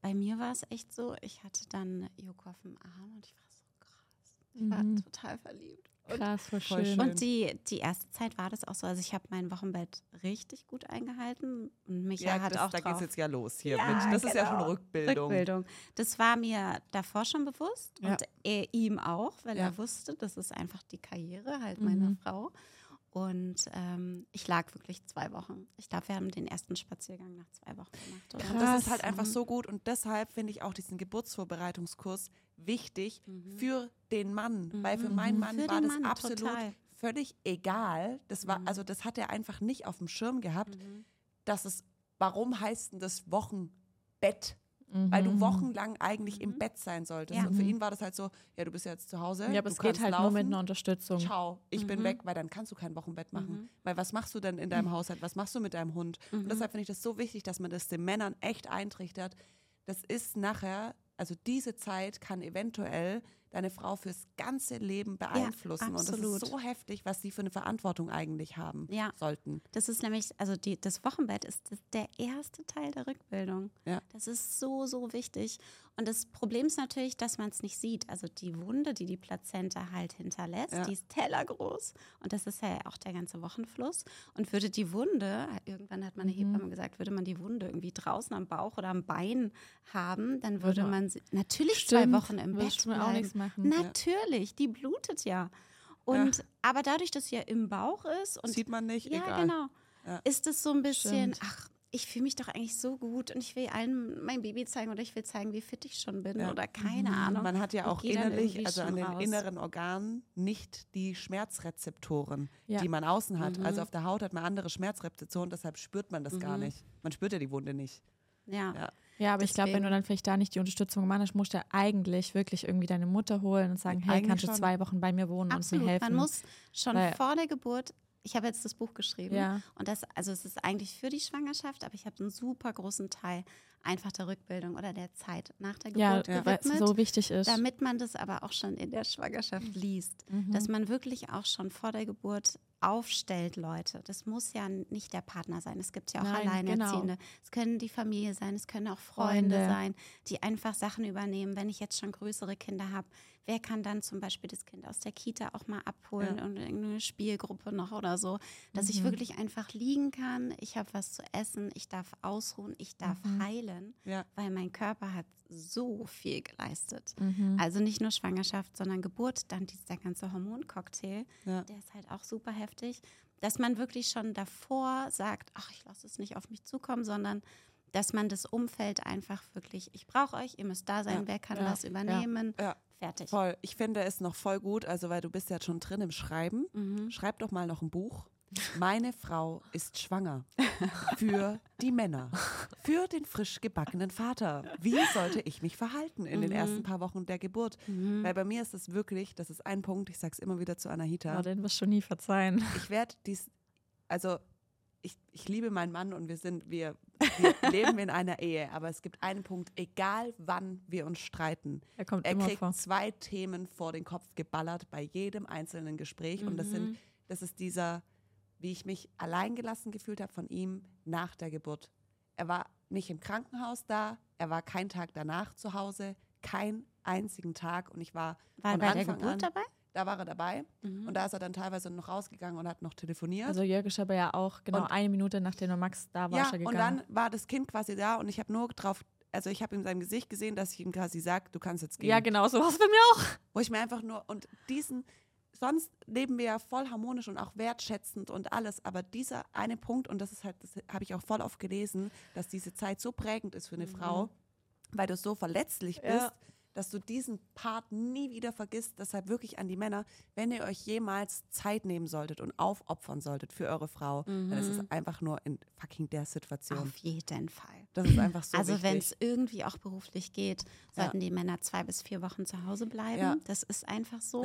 bei mir war es echt so, ich hatte dann Joko auf dem Arm und ich war so krass. Ich war Mhm. total verliebt. Und Krass, voll Voll schön. schön. und die, die erste Zeit war das auch so. Also ich habe mein Wochenbett richtig gut eingehalten und Micha ja, hat das, auch da geht es jetzt ja los hier Ja, mit. Das ist ja schon genau. Rückbildung. Rückbildung. Das war mir davor schon bewusst Ja. und er, ihm auch, weil Ja. er wusste, das ist einfach die Karriere halt meiner Mhm. Frau. Und ähm, ich lag wirklich zwei Wochen. Ich glaube, wir haben den ersten Spaziergang nach zwei Wochen gemacht. Oder? Und das ist halt einfach Mhm. so gut und deshalb finde ich auch diesen Geburtsvorbereitungskurs wichtig Mhm. für den Mann, weil für Mhm. meinen Mann Für war das Mann, absolut total. völlig egal. Das war Mhm. also das hat er einfach nicht auf dem Schirm gehabt, Mhm. dass es warum heißt denn das Wochenbett? Weil du Mhm. wochenlang eigentlich im Mhm. Bett sein solltest. Ja. und für Mhm. ihn war das halt so, ja, du bist ja jetzt zu Hause. Ja, aber du es geht halt laufen, nur mit einer Unterstützung. Ciao, ich bin Mhm. weg, weil dann kannst du kein Wochenbett machen. Mhm. Weil was machst du denn in deinem Haushalt? Was machst du mit deinem Hund? Und Mhm. deshalb finde ich das so wichtig, dass man das den Männern echt eintrichtert. Das ist nachher, also diese Zeit kann eventuell deine Frau fürs ganze Leben beeinflussen. und das ist so heftig, was sie für eine Verantwortung eigentlich haben Ja. sollten. Das ist nämlich, also die, das Wochenbett ist das, der erste Teil der Rückbildung. Ja. Das ist so, so wichtig. Und das Problem ist natürlich, dass man es nicht sieht. Also die Wunde, die die Plazenta halt hinterlässt, Ja. die ist tellergroß. Und das ist ja auch der ganze Wochenfluss. Und würde die Wunde, irgendwann hat meine Mhm. Hebamme gesagt, würde man die Wunde irgendwie draußen am Bauch oder am Bein haben, dann Würde man- sie natürlich Stimmt, zwei Wochen im Bett du mir auch bleiben. Machen. Natürlich, die blutet ja. Und aber dadurch, dass sie ja im Bauch ist und Sieht man nicht, ja, egal. genau. Ja. Ist es so ein bisschen, Stimmt. ach, ich fühle mich doch eigentlich so gut und ich will allen mein Baby zeigen oder ich will zeigen, wie fit ich schon bin Ja. oder keine Mhm. Ahnung. Man hat ja auch innerlich, also an den raus. inneren Organen, nicht die Schmerzrezeptoren, Ja. die man außen hat. Mhm. Also auf der Haut hat man andere Schmerzrezeptoren, deshalb spürt man das gar Mhm. nicht. Man spürt ja die Wunde nicht. Ja. Ja. Ja, aber ich glaube, wenn du Deswegen- dann vielleicht da nicht die Unterstützung gemacht hast, musst du eigentlich wirklich irgendwie deine Mutter holen und sagen, hey, Eigentlich kannst du schon. zwei Wochen bei mir wohnen Absolut. und mir helfen? Man muss schon Weil- vor der Geburt, ich habe jetzt das Buch geschrieben Ja. und das, also es ist eigentlich für die Schwangerschaft, aber ich habe einen super großen Teil einfach der Rückbildung oder der Zeit nach der ja, Geburt weil es gewidmet. so wichtig ist. damit man das aber auch schon in der Schwangerschaft liest, Mhm. dass man wirklich auch schon vor der Geburt aufstellt, Leute. Das muss ja nicht der Partner sein. Es gibt ja auch Nein, Alleinerziehende. Es können die Familie sein, es können auch Freunde, Freunde. sein, die einfach Sachen übernehmen. Wenn ich jetzt schon größere Kinder habe, wer kann dann zum Beispiel das Kind aus der Kita auch mal abholen und irgendeine Spielgruppe noch oder so, dass ich Mhm. wirklich einfach liegen kann. Ich habe was zu essen, ich darf ausruhen, ich darf Mhm. heilen, Ja. weil mein Körper hat so viel geleistet. Mhm. Also nicht nur Schwangerschaft, sondern Geburt, dann dieser ganze Hormoncocktail, Ja. der ist halt auch super heftig, dass man wirklich schon davor sagt, ach, ich lasse es nicht auf mich zukommen, sondern dass man das Umfeld einfach wirklich, ich brauche euch, ihr müsst da sein, Ja. wer kann was übernehmen, Ja. fertig. Voll. Ich finde es noch voll gut, also weil du bist ja schon drin im Schreiben. Mhm. Schreib doch mal noch ein Buch. Meine Frau ist schwanger. Für die Männer. Für den frisch gebackenen Vater. Wie sollte ich mich verhalten in den Mhm. ersten paar Wochen der Geburt? Mhm. Weil bei mir ist es wirklich, das ist ein Punkt, ich sage es immer wieder zu Anahita. Oh, den wirst du nie verzeihen. Ich werde dies, also ich, ich liebe meinen Mann und wir sind, wir, wir leben in einer Ehe, aber es gibt einen Punkt, egal wann wir uns streiten, Er kommt er immer kriegt vor. zwei Themen vor den Kopf geballert bei jedem einzelnen Gespräch. Und das, sind, Mhm. das ist dieser, wie ich mich alleingelassen gefühlt habe von ihm nach der Geburt. Er war nicht im Krankenhaus da, er war keinen Tag danach zu Hause, keinen einzigen Tag. Und ich war War er von bei der Anfang Geburt an, dabei? da war er dabei. Mhm. Und da ist er dann teilweise noch rausgegangen und hat noch telefoniert. Also Jörg ist aber ja auch genau Und- eine Minute nachdem der Max da war, ja, er und gegangen. dann war das Kind quasi da und ich habe nur drauf, also ich habe in seinem Gesicht gesehen, dass ich ihm quasi sage, du kannst jetzt gehen. ja, genau, so war es bei mir auch. Wo ich mir einfach nur, und diesen, sonst leben wir ja voll harmonisch und auch wertschätzend und alles, aber dieser eine Punkt, und das ist halt, das habe ich auch voll oft gelesen, dass diese Zeit so prägend ist für eine Frau, weil du so verletzlich bist, Ja. dass du diesen Part nie wieder vergisst. Deshalb wirklich an die Männer, wenn ihr euch jemals Zeit nehmen solltet und aufopfern solltet für eure Frau, dann ist es einfach nur in fucking der Situation. Auf jeden Fall. Das ist einfach so also wenn es irgendwie auch beruflich geht, Ja. sollten die Männer zwei bis vier Wochen zu Hause bleiben. Ja. Das ist einfach so.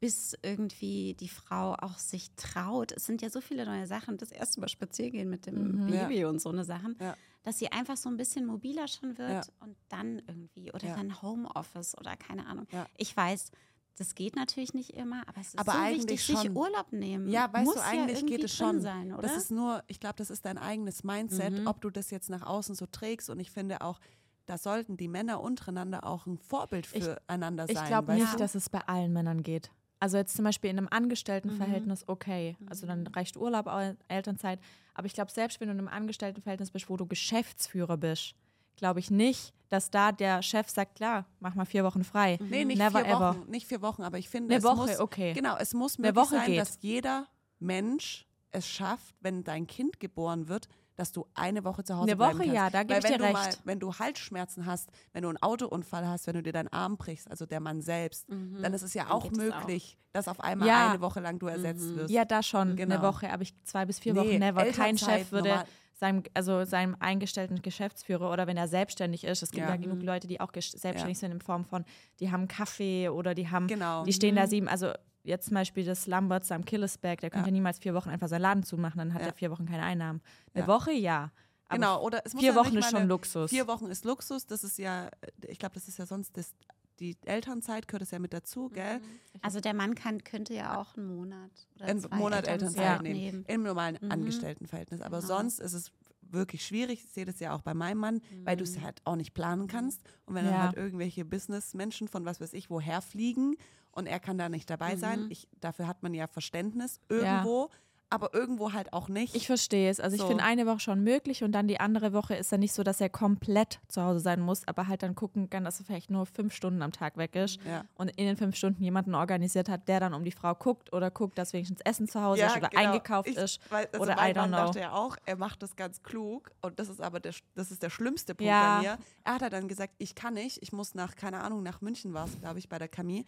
Ja. Bis irgendwie die Frau auch sich traut. Es sind ja so viele neue Sachen. Das erste Mal spazieren gehen mit dem Ja. Baby und so eine Sachen, Ja. dass sie einfach so ein bisschen mobiler schon wird Ja. und dann irgendwie oder Ja. dann Homeoffice oder keine Ahnung. Ja. Ich weiß, das geht natürlich nicht immer, aber es ist Aber so eigentlich wichtig, sich schon. Urlaub nehmen. Ja, weißt Muss du, ja eigentlich irgendwie geht es schon. Sein, oder? Das ist nur, ich glaube, das ist dein eigenes Mindset, Mhm. ob du das jetzt nach außen so trägst. Und ich finde auch, da sollten die Männer untereinander auch ein Vorbild Ich- füreinander Ich sein. glaube weißt nicht, du? dass es bei allen Männern geht. Also jetzt zum Beispiel in einem Mhm. Angestelltenverhältnis okay. Also dann reicht Urlaub, Elternzeit. Aber ich glaube, selbst wenn du in einem Angestelltenverhältnis bist, wo du Geschäftsführer bist, glaube ich nicht, dass da der Chef sagt, klar, mach mal vier Wochen frei. Nee, nicht Never vier ever. Wochen, nicht vier Wochen, aber ich finde, Eine es Woche, muss, okay. genau, es muss möglich Woche sein, geht. dass jeder Mensch es schafft, wenn dein Kind geboren wird, dass du eine Woche zu Hause Eine bleiben Woche, kannst. ja, da gebe ich wenn dir du recht. Mal, wenn du Halsschmerzen hast, wenn du einen Autounfall hast, wenn du dir deinen Arm brichst, also der Mann selbst, dann ist es ja Dann auch möglich, dass auf einmal Ja. eine Woche lang du ersetzt wirst. Ja, da schon, eine Genau. Woche, aber ich zwei bis vier Nee, Wochen never. Kein Chef würde normal. seinem, also seinem eingestellten Geschäftsführer oder wenn er selbstständig ist, es gibt Ja. ja, genug Leute, die auch selbstständig sind in Form von, die haben Kaffee oder die haben, Genau. die stehen da sieben, also jetzt zum Beispiel das Lamberts am Killersberg, der könnte Ja. niemals vier Wochen einfach seinen Laden zumachen, dann hat Ja. er vier Wochen keine Einnahmen. Eine Ja. Woche, ja. Aber Genau, oder es muss vier Wochen ist schon Luxus. Vier Wochen ist Luxus, das ist ja, ich glaube, das ist ja sonst das, die Elternzeit gehört es ja mit dazu, gell? Also der Mann kann, könnte ja auch einen Monat oder Einen Monat Elternzeit Elternzeit nehmen. nehmen. Im normalen Mhm. Angestelltenverhältnis. Aber Genau. sonst ist es wirklich schwierig. Ich sehe das ja auch bei meinem Mann, weil du es halt auch nicht planen kannst. Und wenn dann Ja. halt irgendwelche Businessmenschen von was weiß ich woher fliegen und er kann da nicht dabei sein, Mhm. ich, dafür hat man ja Verständnis irgendwo, aber irgendwo halt auch nicht. Ich verstehe es. Also ich So. finde eine Woche schon möglich und dann die andere Woche ist dann nicht so, dass er komplett zu Hause sein muss, aber halt dann gucken kann, dass er vielleicht nur fünf Stunden am Tag weg ist ja. und in den fünf Stunden jemanden organisiert hat, der dann um die Frau guckt oder guckt, dass wenigstens Essen zu Hause ist oder genau. eingekauft ich, ist. Weil, also oder mein I don't Mann know. dachte ja auch, er macht das ganz klug und das ist aber der, das ist der schlimmste Punkt Ja. bei mir. Er hat halt dann gesagt, ich kann nicht, ich muss nach, keine Ahnung, nach München war es, glaube ich, bei der Camille,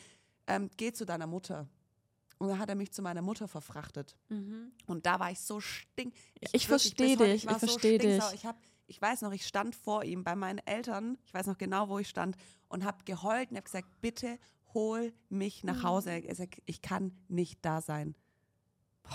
ähm, geh zu deiner Mutter. Und dann hat er mich zu meiner Mutter verfrachtet. Mhm. Und da war ich so stink. Ich wirklich, bis versteh heute, dich, war ich versteh stinksauer. dich. Ich habe ich weiß noch, ich stand vor ihm bei meinen Eltern, ich weiß noch genau, wo ich stand und habe geheult und habe gesagt, bitte hol mich nach Hause. Er sagt, ich kann nicht da sein.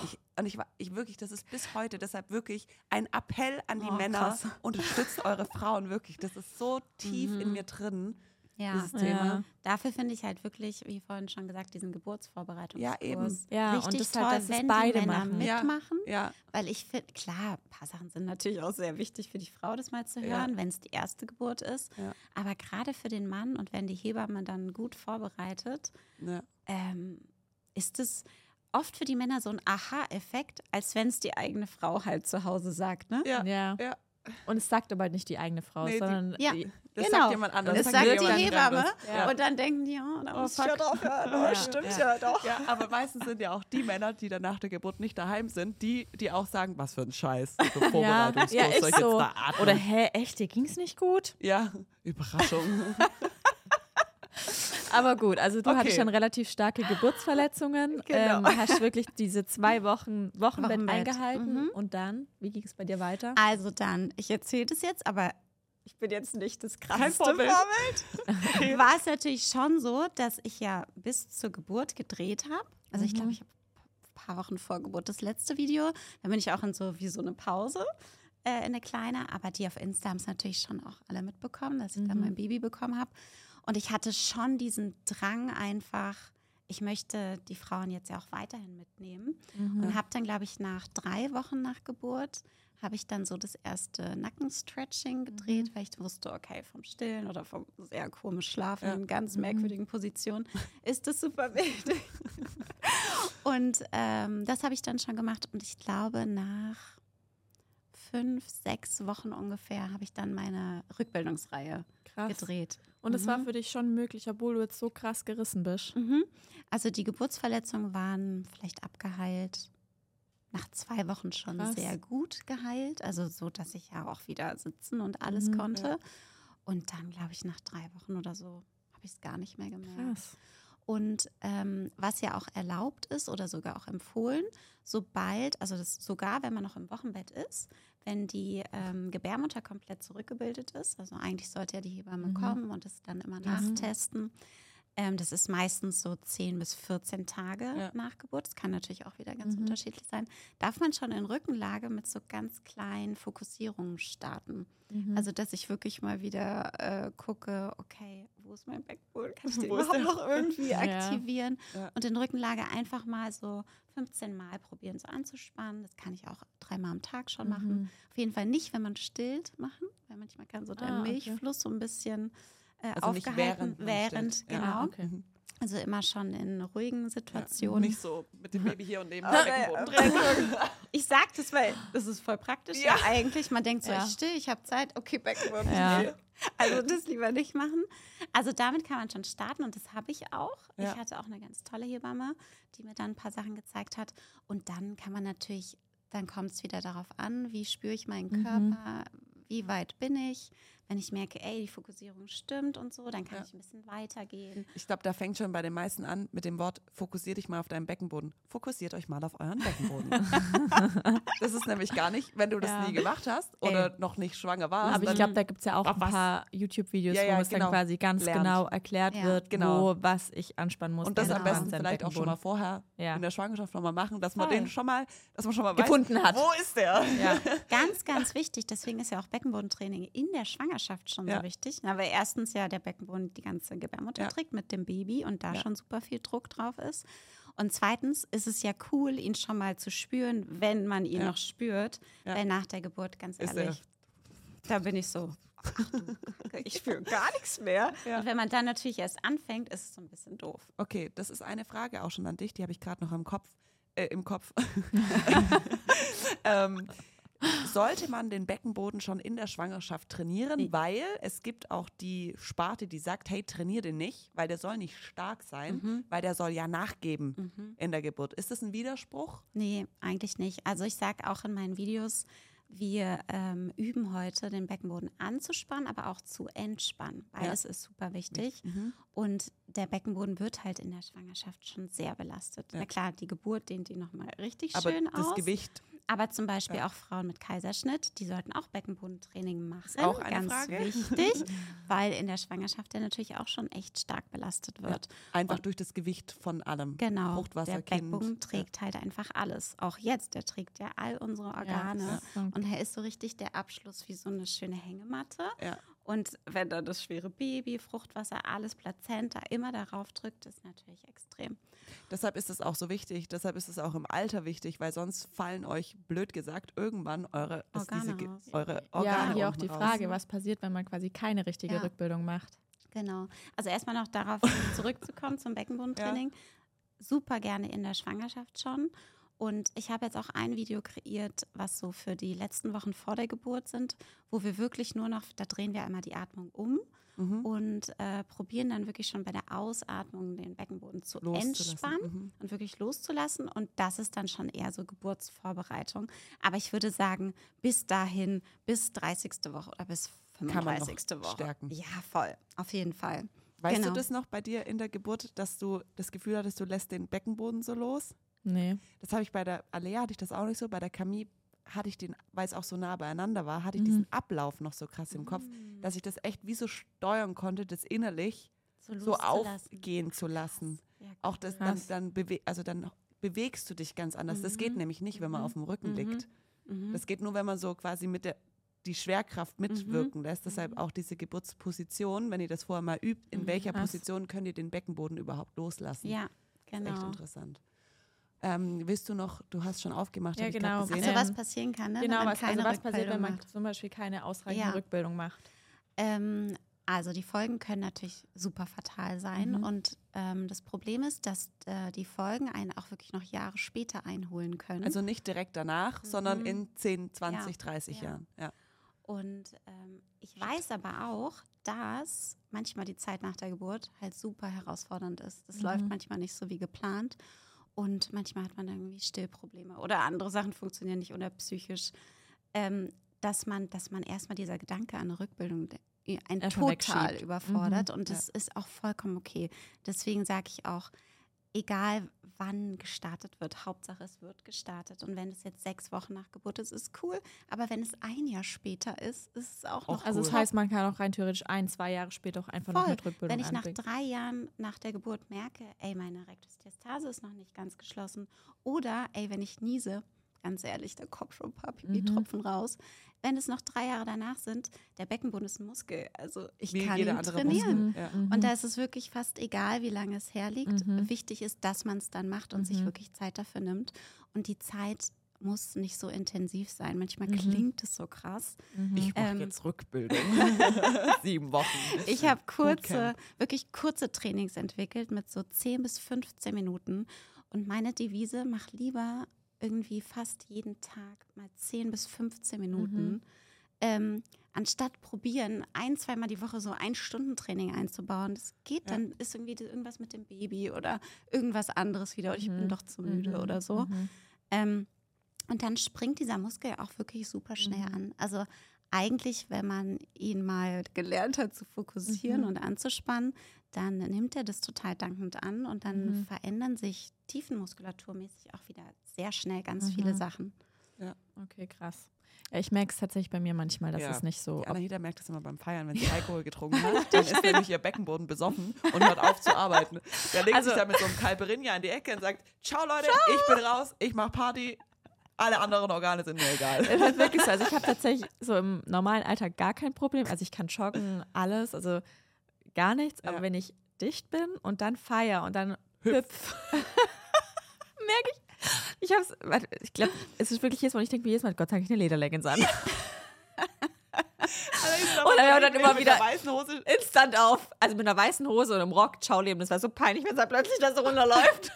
Ich, und ich war, ich wirklich, das ist bis heute, deshalb wirklich ein Appell an die Oh, Männer, krass. unterstützt eure Frauen wirklich. Das ist so tief in mir drin, Ja. dieses Thema. Dafür finde ich halt wirklich, wie vorhin schon gesagt, diesen Geburtsvorbereitungskurs. Ja, eben. Ja, und richtig das toll, halt, dass es wenn beide die Männer machen. Ja. mitmachen. Ja, Weil ich finde, klar, ein paar Sachen sind natürlich auch sehr wichtig für die Frau, das mal zu Ja. hören, wenn es die erste Geburt ist. Ja. Aber gerade für den Mann und wenn die Hebamme dann gut vorbereitet, ja. ähm, ist es oft für die Männer so ein Aha-Effekt, als wenn es die eigene Frau halt zu Hause sagt. Ne? Ja. Ja. Ja. Und es sagt aber halt nicht die eigene Frau, Nee, die- sondern Ja. Das Genau. sagt jemand anderes. Das Das sagt die Hebamme. Ja. und dann denken die, oh, da muss ich fuck. ja drauf hören. Oh, Ja. stimmt Ja. ja, doch. Ja, aber meistens sind ja auch die Männer, die dann nach der Geburt nicht daheim sind, die, die auch sagen, was für ein Scheiß, so ja, Vorbereitungskurs, ja, soll ich ist jetzt so. Oder hä, echt, dir ging's nicht gut? Ja, Überraschung. Aber gut, also du Okay. hattest schon relativ starke Geburtsverletzungen, Genau. ähm, hast wirklich diese zwei Wochen Wochenbett Wochenbett. eingehalten Mhm. und dann, wie ging es bei dir weiter? Also dann, ich erzähle das jetzt, aber ich bin jetzt nicht das krasseste Vorbild. Vorbild. War es natürlich schon so, dass ich ja bis zur Geburt gedreht habe. Also ich glaube, ich habe ein paar Wochen vor Geburt das letzte Video. Da bin ich auch in so wie so eine Pause äh, in eine kleine. Aber die auf Insta haben es natürlich schon auch alle mitbekommen, dass ich dann mein Baby bekommen habe. Und ich hatte schon diesen Drang einfach, ich möchte die Frauen jetzt ja auch weiterhin mitnehmen. Und habe dann, glaube ich, nach drei Wochen nach Geburt, habe ich dann so das erste Nackenstretching gedreht, weil ich wusste, okay, vom Stillen oder vom sehr komisch Schlafen Ja. in ganz merkwürdigen Positionen ist das super wichtig. und ähm, das habe ich dann schon gemacht und ich glaube, nach fünf, sechs Wochen ungefähr habe ich dann meine Rückbildungsreihe Krass. gedreht. Und es war für dich schon möglich, obwohl du jetzt so krass gerissen bist. Mhm. Also die Geburtsverletzungen waren vielleicht abgeheilt. Nach zwei Wochen schon Krass. sehr gut geheilt. Also so, dass ich ja auch wieder sitzen und alles Mhm, konnte. Und dann, glaube ich, nach drei Wochen oder so habe ich es gar nicht mehr gemerkt. Krass. Und ähm, was ja auch erlaubt ist oder sogar auch empfohlen, sobald, also das sogar wenn man noch im Wochenbett ist, wenn die ähm, Gebärmutter komplett zurückgebildet ist, also eigentlich sollte ja die Hebamme Mhm. kommen und es dann immer nachtesten. Ähm, das ist meistens so 10 bis 14 Tage Ja. nach Geburt. Das kann natürlich auch wieder ganz Mhm. unterschiedlich sein. Darf man schon in Rückenlage mit so ganz kleinen Fokussierungen starten. Mhm. Also, dass ich wirklich mal wieder äh, gucke, okay, wo ist mein Backbone? Kann ich den überhaupt noch irgendwie Ja. aktivieren? Ja. Und in Rückenlage einfach mal so 15 Mal probieren, so anzuspannen. Das kann ich auch dreimal am Tag schon machen. Mhm. Auf jeden Fall nicht, wenn man stillt, machen, weil manchmal kann so der Ah, okay. Milchfluss so ein bisschen äh, Also aufgehalten während während. Ja. genau. Ah, okay. Mhm. Also immer schon in ruhigen Ja, Situationen. Nicht so mit dem Baby hier und neben dem ja, Beckenboden drin. Ich sag das, weil das ist voll praktisch. Ja, Ja. eigentlich. Man denkt so, Ja. ich still, ich habe Zeit. Okay, Beckenboden. Ja. Also das lieber nicht machen. Also damit kann man schon starten und das habe ich auch. Ja. Ich hatte auch eine ganz tolle Hebamme, die mir dann ein paar Sachen gezeigt hat. Und dann kann man natürlich, dann kommt es wieder darauf an, wie spüre ich meinen Mhm. Körper, wie weit bin ich. Wenn ich merke, ey, die Fokussierung stimmt und so, dann kann Ja. ich ein bisschen weitergehen. Ich glaube, da fängt schon bei den meisten an mit dem Wort, fokussier dich mal auf deinen Beckenboden. Fokussiert euch mal auf euren Beckenboden. das ist nämlich gar nicht, wenn du das Ja. nie gemacht hast oder noch nicht schwanger warst. Aber ich glaube, da gibt es ja auch ein paar YouTube-Videos, Ja, ja, wo es genau. dann quasi ganz Lernt. genau erklärt Ja. wird, Genau. wo was ich anspannen muss. und das am besten vielleicht auch schon mal vorher Ja. in der Schwangerschaft nochmal machen, dass man Voll. den schon mal, dass man schon mal Gefunden weiß, hat. Wo ist der? Ja. Ganz, ganz wichtig. Deswegen ist ja auch Beckenbodentraining in der Schwangerschaft schon Ja. so wichtig. Na, weil erstens ja der Beckenboden die ganze Gebärmutter Ja. trägt mit dem Baby und da Ja. schon super viel Druck drauf ist. Und zweitens ist es ja cool, ihn schon mal zu spüren, wenn man ihn noch spürt. Weil nach der Geburt, ganz Ist ehrlich, da bin ich so. Ach du Kacke, ich spüre gar nichts mehr. Ja. Und wenn man dann natürlich erst anfängt, ist es so ein bisschen doof. Okay, das ist eine Frage auch schon an dich, die habe ich gerade noch im Kopf. Äh, im Kopf. ähm, sollte man den Beckenboden schon in der Schwangerschaft trainieren, weil es gibt auch die Sparte, die sagt, hey, trainier den nicht, weil der soll nicht stark sein, Mhm. weil der soll ja nachgeben in der Geburt. Ist das ein Widerspruch? Nee, eigentlich nicht. Also ich sage auch in meinen Videos, wir ähm, üben heute, den Beckenboden anzuspannen, aber auch zu entspannen. Beides ist super wichtig. Und der Beckenboden wird halt in der Schwangerschaft schon sehr belastet. Ja. Na klar, die Geburt dehnt ihn nochmal richtig Aber schön das aus. Gewicht aber zum Beispiel auch Frauen mit Kaiserschnitt, die sollten auch Beckenbodentraining machen. auch eine Ganz Frage. wichtig, weil in der Schwangerschaft der natürlich auch schon echt stark belastet wird. Einfach durch das Gewicht von allem. Genau. Fruchtwasser, der. Beckenboden trägt halt einfach alles. Auch jetzt, der trägt ja all unsere Organe. ja. Und er ist so richtig der Abschluss wie so eine schöne Hängematte. Ja. Und wenn dann das schwere Baby, Fruchtwasser, alles Plazenta immer darauf drückt, ist natürlich extrem. Deshalb ist es auch so wichtig, deshalb ist es auch im Alter wichtig, weil sonst fallen euch, blöd gesagt, irgendwann eure Organe diese, eure Organe ja, hier auch die raus. Frage, was passiert, wenn man quasi keine richtige Ja. Rückbildung macht. Genau. Also erstmal noch darauf zurückzukommen zum Beckenbodentraining. Super gerne in der Schwangerschaft schon. Und ich habe jetzt auch ein Video kreiert, was so für die letzten Wochen vor der Geburt sind, wo wir wirklich nur noch, da drehen wir einmal die Atmung um Mhm. und äh, probieren dann wirklich schon bei der Ausatmung den Beckenboden zu entspannen Mhm. und wirklich loszulassen. Und das ist dann schon eher so Geburtsvorbereitung. Aber ich würde sagen, bis dahin, bis 30. Woche oder bis Kann man noch 35. Woche. stärken. Ja, voll. Auf jeden Fall. Weißt Genau. du das noch bei dir in der Geburt, dass du das Gefühl hattest, du lässt den Beckenboden so los? Nee. Das habe ich bei der Alea, hatte ich das auch nicht so. Bei der Camille hatte ich den, weil es auch so nah beieinander war, hatte ich Mhm. diesen Ablauf noch so krass im Kopf, dass ich das echt wie so steuern konnte, das innerlich so loszulassen. aufgehen zu lassen. Ja, Auch das dann, dann, bewe also dann bewegst du dich ganz anders. Das geht Mhm. nämlich nicht, wenn man Mhm. auf dem Rücken Mhm. liegt. Mhm. Das geht nur, wenn man so quasi mit der die Schwerkraft mitwirken lässt. Deshalb Mhm. auch diese Geburtsposition, wenn ihr das vorher mal übt, in Mhm. welcher. Position könnt ihr den Beckenboden überhaupt loslassen? ja, Das ist echt genau. interessant. Ähm, willst du noch, du hast schon aufgemacht, Ja, ich genau. gesehen. Also Ähm, was passieren kann, ne? Genau, wenn man was, also keine was passiert, wenn man macht. zum Beispiel keine ausreichende Ja. Rückbildung macht? Ähm, also die Folgen können natürlich super fatal sein. Mhm. Und ähm, das Problem ist, dass äh, die Folgen einen auch wirklich noch Jahre später einholen können. Also nicht direkt danach, sondern Mhm. in 10, 20, Ja, 30 ja. Jahren. Ja. Und ähm, ich weiß aber auch, dass manchmal die Zeit nach der Geburt halt super herausfordernd ist. Das Mhm. läuft manchmal nicht so wie geplant. Und manchmal hat man irgendwie Stillprobleme oder andere Sachen funktionieren nicht oder psychisch. Ähm, dass man, dass man erstmal dieser Gedanke an eine Rückbildung de- ein total wegschiebt. überfordert. Mhm. Und das ist auch vollkommen okay. Deswegen sage ich auch, egal wann gestartet wird, Hauptsache es wird gestartet. Und wenn es jetzt sechs Wochen nach Geburt ist, ist cool. Aber wenn es ein Jahr später ist, ist es auch noch Also cool. das heißt, man kann auch rein theoretisch ein, zwei Jahre später auch einfach noch Voll. mit Rückbildung Wenn ich nach drei Jahren nach der Geburt merke, ey, meine Rektusdiastase ist noch nicht ganz geschlossen. Oder, ey, wenn ich niese, ganz ehrlich, da kommt schon ein paar Pipi-Tropfen raus. Wenn es noch drei Jahre danach sind, der Beckenboden ist ein Muskel. Also ich Wie kann jeder ihn trainieren. Ja. Mhm. Und da ist es wirklich fast egal, wie lange es herliegt. Mhm. Wichtig ist, dass man es dann macht und sich Mhm. wirklich Zeit dafür nimmt. Und die Zeit muss nicht so intensiv sein. Manchmal Mhm. klingt es so krass. Mhm. Ich mache Ähm, jetzt Rückbildung. Sieben Wochen. Ich habe kurze, wirklich kurze Trainings entwickelt mit so 10 bis 15 Minuten. Und meine Devise, mach lieber irgendwie fast jeden Tag mal 10 bis 15 Minuten. Mhm. Ähm, anstatt probieren, ein, zweimal die Woche so ein Stundentraining einzubauen. Das geht, Ja. dann ist irgendwie irgendwas mit dem Baby oder irgendwas anderes wieder. Oder ich bin Mhm. doch zu müde Mhm. oder so. Mhm. Ähm, und dann springt dieser Muskel auch wirklich super schnell Mhm. an. Also eigentlich, wenn man ihn mal gelernt hat zu fokussieren Mhm. und anzuspannen, dann nimmt er das total dankend an und dann Mhm. verändern sich tiefenmuskulaturmäßig auch wieder sehr schnell ganz viele Mhm. Sachen. Okay, krass. Ja, ich merke es tatsächlich bei mir manchmal, dass Ja. es nicht so. Die Anahita merkt das immer beim Feiern, wenn sie Alkohol getrunken hat. Dann ist nämlich ihr Beckenboden besoffen und hört auf zu arbeiten. Der legt Also- sich dann mit so einem Calperinia in die Ecke und sagt, ciao Leute, ich bin raus, ich mach Party, alle anderen Organe sind mir egal. Es ist wirklich so. Also ich habe tatsächlich so im normalen Alltag gar kein Problem. Also ich kann joggen, alles, also gar nichts. Aber Ja. wenn ich dicht bin und dann feier und dann hüpf, merke ich, ich hab's, warte, ich glaube, es ist wirklich jedes Mal, ich denke mir jedes Mal, Gott sei Dank ich eine Lederleggings an. Und er hört dann immer wieder- weißen Hose. Instant auf. Also mit einer weißen Hose und einem Rock, ciao Leben. Das war so peinlich, wenn es dann plötzlich da so runterläuft.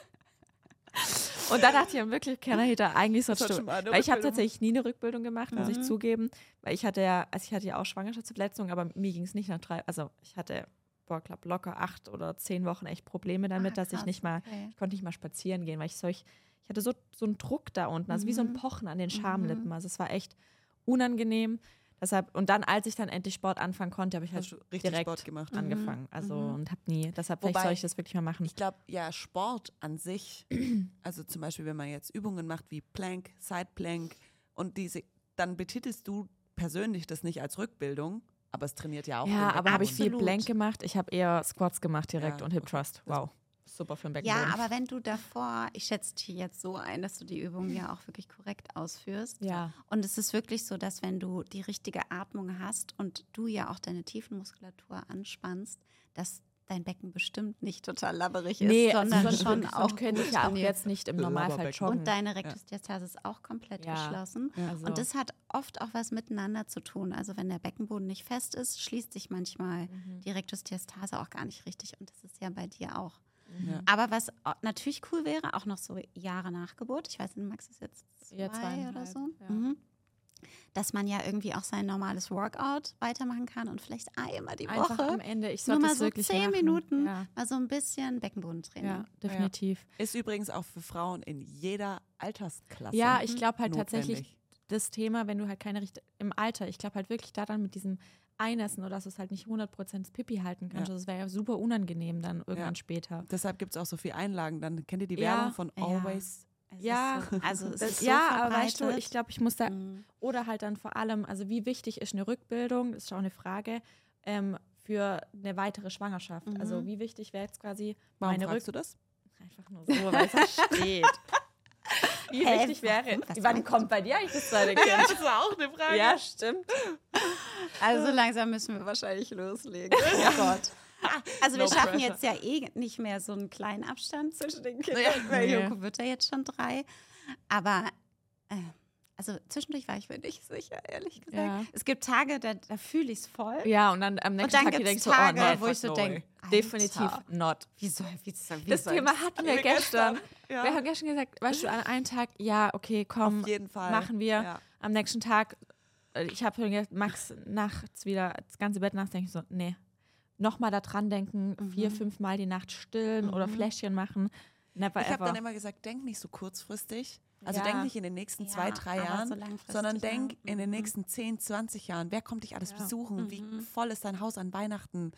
Und da dachte ich dann wirklich, Kanahita, eigentlich Das sollst hat du. schon Weil ich habe tatsächlich nie eine Rückbildung gemacht, muss Ja. ich zugeben. Weil ich hatte ja, also ich hatte ja auch Schwangerschaftsverletzungen, aber mir ging es nicht nach drei, also ich hatte, boah, glaub, locker acht oder zehn Wochen echt Probleme damit, Ah, dass ich nicht mal, okay. ich konnte nicht mal spazieren gehen, weil ich solch, ich hatte so, so einen Druck da unten, also wie so ein Mhm. Pochen an den Mhm. Schamlippen. Also es war echt unangenehm. Deshalb, und dann, als ich dann endlich Sport anfangen konnte, habe ich halt direkt Sport gemacht? angefangen. Also und habe nie, deshalb vielleicht Wobei- soll ich das wirklich mal machen. Ich glaube, ja, Sport an sich, also zum Beispiel, wenn man jetzt Übungen macht wie Plank, Side Plank und diese, dann betitelst du persönlich das nicht als Rückbildung, aber es trainiert ja auch. ja, aber habe ich viel. Plank gemacht. Ich habe eher Squats gemacht direkt Ja, und Hip. Thrust. Wow. Super für den Ja, Beckenboden. aber wenn du davor, ich schätze dich jetzt so ein, dass du die Übung ja auch wirklich korrekt ausführst. ja. Und es ist wirklich so, dass wenn du die richtige Atmung hast und du ja auch deine Tiefenmuskulatur anspannst, dass dein Becken bestimmt nicht total labberig ist, Nee, sondern also schon sonst auch könnte ich ja auch jetzt nicht im Normalfall joggen. Und deine Rektusdiastase ist auch komplett Ja. geschlossen. Also- Und das hat oft auch was miteinander zu tun. Also wenn der Beckenboden nicht fest ist, schließt sich manchmal Mhm. die Rektusdiastase auch gar nicht richtig. Und das ist ja bei dir auch. Ja. Aber was natürlich cool wäre, auch noch so Jahre nach Geburt, ich weiß nicht, Max ist jetzt zwei Ja, oder so, ja. mhm. dass man ja irgendwie auch sein normales Workout weitermachen kann und vielleicht einmal die Einfach Woche am Ende. Ich nur sollte mal so wirklich zehn machen. Minuten Ja, mal so ein bisschen Beckenbodentraining. ja definitiv. Ist übrigens auch für Frauen in jeder Altersklasse. Ja, ich glaube halt tatsächlich, notwendig. das Thema, wenn du halt keine Richt im Alter, ich glaube halt wirklich daran mit diesem Einessen oder dass du es halt nicht 100% das Pipi halten kannst. Ja. Also Das wäre ja super unangenehm dann irgendwann Ja. später. Deshalb gibt es auch so viele Einlagen. Dann kennt ihr die Ja. Werbung von Ja. Always. Es Ja, ist so, also ist so ja, aber weißt du, verbreitet. ich glaube, ich muss da, Mhm. oder halt dann vor allem, also wie wichtig ist eine Rückbildung, das ist auch eine Frage, ähm, für eine weitere Schwangerschaft. Also Mhm. wie wichtig wäre jetzt quasi Warum meine fragst Rück... du das? Einfach nur so, weil es steht. Wie Hä, wichtig wäre? Was wann kommt bei dir eigentlich das zweite Kind? Das ist auch eine Frage. ja, stimmt. Also langsam müssen wir wahrscheinlich loslegen. Oh Gott. Also wir No schaffen pressure. jetzt ja eh nicht mehr so einen kleinen Abstand zwischen den Kindern, Ja. weil Nee. Joko wird ja jetzt schon drei. Aber äh, also zwischendurch war ich mir nicht sicher, ehrlich gesagt. Ja. Es gibt Tage, da, da fühle ich es voll. Ja, und dann am Und nächsten dann Tag denkst du, oh nein, wo ich so no denke, definitiv not. Wie soll, wie soll, wie Das soll Thema hatten wir gestern. ja. Wir haben gestern gesagt, weißt du, an einem Tag, ja, okay, komm, Auf jeden Fall. machen wir. Ja. Am nächsten Tag, äh, ich habe gesagt, Max nachts wieder das ganze Bett nachts, denke ich so, nee, nochmal da dran denken, vier, fünf Mal die Nacht stillen oder Fläschchen machen. Never Ich habe dann immer gesagt, denk nicht so kurzfristig. Also Ja. denk nicht in den nächsten Ja, zwei, drei Jahren, so sondern ja. denk in den Mhm. nächsten 10, 20 Jahren. Wer kommt dich alles Ja. besuchen? Wie Mhm. voll ist dein Haus an Weihnachten?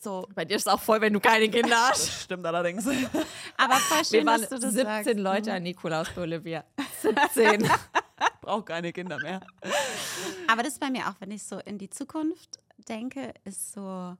So, Bei dir ist es auch voll, wenn du keine Kinder hast. das stimmt allerdings. Aber voll Wir schön, waren dass du das 17 sagst. Leute an Nikolaus bei Olivia. 17. Braucht keine Kinder mehr. Aber das ist bei mir auch, wenn ich so in die Zukunft denke, ist so,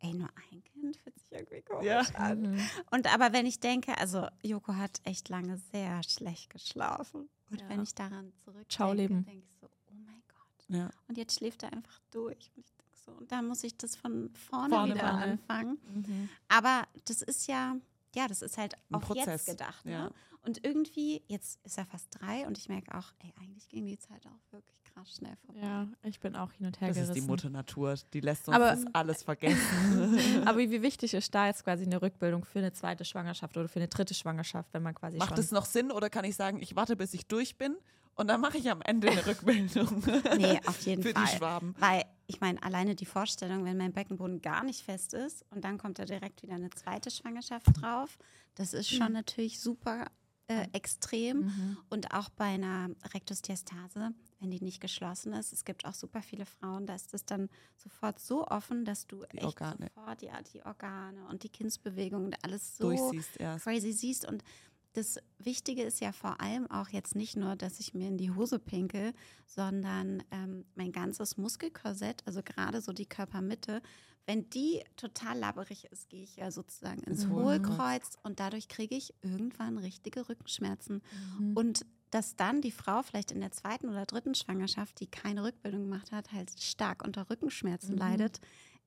ey, nur ein Kind fühlt sich irgendwie komisch Ja. an. Und aber wenn ich denke, also Joko hat echt lange sehr schlecht geschlafen. Und Ja. wenn ich daran zurückdenke, denke ich so, oh mein Gott. Ja. Und jetzt schläft er einfach durch. Und ich denke so, und da muss ich das von vorne, Vorne wieder vorne. anfangen. Mhm. Aber das ist ja, ja, das ist halt auch jetzt gedacht. Ne? Und irgendwie, jetzt ist er fast drei und ich merke auch, ey, eigentlich ging die Zeit auch wirklich krass schnell vorbei. Ja, ich bin auch hin und her Das gerissen. ist die Mutter Natur. Die lässt uns Aber- das alles vergessen. Aber wie wichtig ist da jetzt quasi eine Rückbildung für eine zweite Schwangerschaft oder für eine dritte Schwangerschaft, wenn man quasi Macht es noch Sinn oder kann ich sagen, ich warte, bis ich durch bin und dann mache ich am Ende eine Rückbildung Nee, auf jeden für Fall. die Schwaben? Weil ich meine, alleine die Vorstellung, wenn mein Beckenboden gar nicht fest ist und dann kommt da direkt wieder eine zweite Schwangerschaft drauf, das ist schon natürlich super äh, extrem. Mhm. Und auch bei einer Rektusdiastase, wenn die nicht geschlossen ist, es gibt auch super viele Frauen, da ist es dann sofort so offen, dass du Die echt Organe. sofort ja, die Organe und die Kindsbewegungen und alles so Durchsiehst erst. crazy siehst. Und das Wichtige ist ja vor allem auch jetzt nicht nur, dass ich mir in die Hose pinkel, sondern ähm, mein ganzes Muskelkorsett, also gerade so die Körpermitte, wenn die total labberig ist, gehe ich ja sozusagen ins Mhm. Hohlkreuz und dadurch kriege ich irgendwann richtige Rückenschmerzen. Mhm. Und dass dann die Frau vielleicht in der zweiten oder dritten Schwangerschaft, die keine Rückbildung gemacht hat, halt stark unter Rückenschmerzen Mhm. leidet,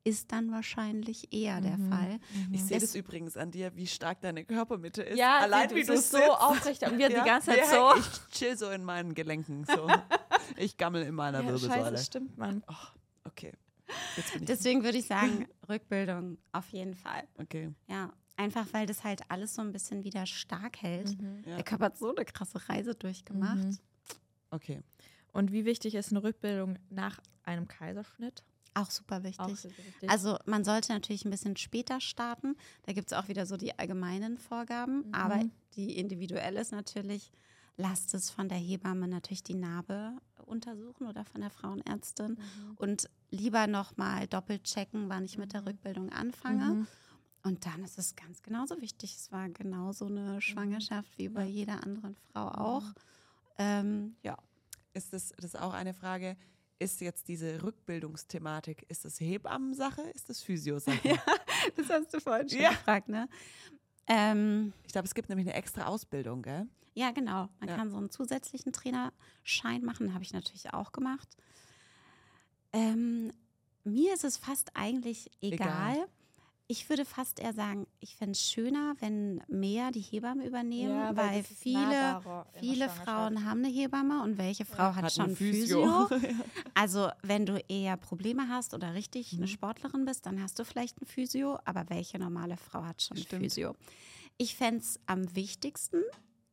ist dann wahrscheinlich eher der Mhm. Fall. Ich sehe Das- übrigens an dir, wie stark deine Körpermitte ist. Ja, Allein du- wie du du so aufrecht und wir die ganze Zeit Ja, so. Ich chill so in meinen Gelenken. So. Ich gammel in meiner Ja, Wirbelsäule. scheiße, stimmt, Mann. Okay. Deswegen würde ich sagen, Rückbildung auf jeden Fall. okay. Ja, einfach weil das halt alles so ein bisschen wieder stark hält. Mhm. Ja. Der Körper hat so eine krasse Reise durchgemacht. Mhm. Okay. Und wie wichtig ist eine Rückbildung nach einem Kaiserschnitt? Auch super wichtig. Auch super wichtig. Also man sollte natürlich ein bisschen später starten. Da gibt es auch wieder so die allgemeinen Vorgaben, Mhm. aber die individuell ist natürlich lasst es von der Hebamme natürlich die Narbe untersuchen oder von der Frauenärztin Mhm. und lieber nochmal doppelt checken, wann ich mit der Rückbildung anfange. Mhm. Und dann ist es ganz genauso wichtig. Es war genauso eine Schwangerschaft wie bei jeder anderen Frau auch. Ähm, ja. Ist das, das ist auch eine Frage, ist jetzt diese Rückbildungsthematik, ist das Hebammensache, ist das Physiosache? Das hast du vorhin schon Ja. gefragt, ne? Ähm, Ich glaube, es gibt nämlich eine extra Ausbildung, gell? ja, genau. Man Ja. kann so einen zusätzlichen Trainerschein machen, habe ich natürlich auch gemacht. Ähm, mir ist es fast eigentlich egal. Egal. Ich würde fast eher sagen, ich fände es schöner, wenn mehr die Hebamme übernehmen, Ja, weil weil, viele, viele. Frauen haben eine Hebamme und welche Frau hat, Hat schon Physio? Physio. Also wenn du eher Probleme hast oder richtig Mhm. eine Sportlerin bist, dann hast du vielleicht ein Physio, aber welche normale Frau hat schon Stimmt. Physio? Ich fände es am wichtigsten,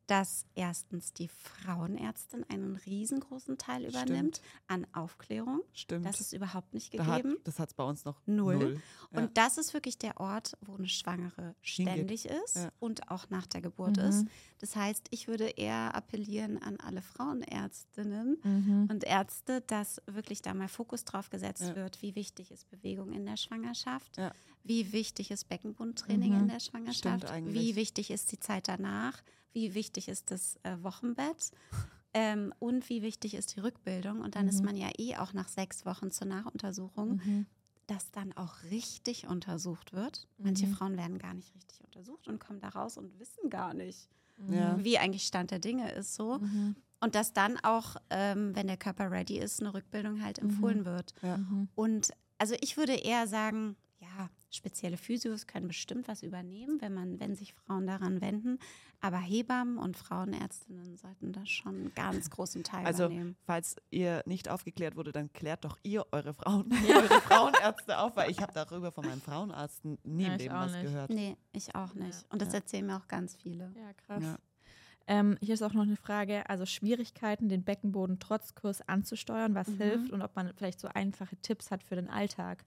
dass erstens die Frauenärztin einen riesengroßen Teil übernimmt an Aufklärung. Stimmt. Das ist überhaupt nicht da hat, gegeben. das hat es bei uns noch Null. null. Ja. Und das ist wirklich der Ort, wo eine Schwangere ständig ist Ja. und auch nach der Geburt ist. Das heißt, ich würde eher appellieren an alle Frauenärztinnen Mhm. und Ärzte, dass wirklich da mal Fokus drauf gesetzt Ja. wird, wie wichtig ist Bewegung in der Schwangerschaft, Ja. wie wichtig ist Beckenbundtraining Mhm. in der Schwangerschaft, wie wichtig ist die Zeit danach, wie wichtig ist das äh, Wochenbett. Ähm, und wie wichtig ist die Rückbildung? Und dann ist Mhm. man ja eh auch nach sechs Wochen zur Nachuntersuchung Mhm. dass dann auch richtig untersucht wird. Manche Mhm. Frauen werden gar nicht richtig untersucht und kommen da raus und wissen gar nicht, Ja. wie eigentlich Stand der Dinge ist so. Mhm. Und dass dann auch, ähm, wenn der Körper ready ist, eine Rückbildung halt empfohlen wird. Ja. Mhm. Und also ich würde eher sagen, spezielle Physios können bestimmt was übernehmen, wenn man, wenn sich Frauen daran wenden. Aber Hebammen und Frauenärztinnen sollten das schon einen ganz großen Teil Also, übernehmen. falls ihr nicht aufgeklärt wurde, dann klärt doch ihr eure Frauen, eure Frauenärzte auf, weil ich habe darüber von meinem Frauenarzt nie Ja, im Leben was nicht. gehört. Nee, ich auch nicht. Und das Ja. erzählen mir auch ganz viele. Ja, krass. Ja. Ähm, hier ist auch noch eine Frage, also Schwierigkeiten, den Beckenboden trotz Kurs anzusteuern, was Mhm. hilft und ob man vielleicht so einfache Tipps hat für den Alltag.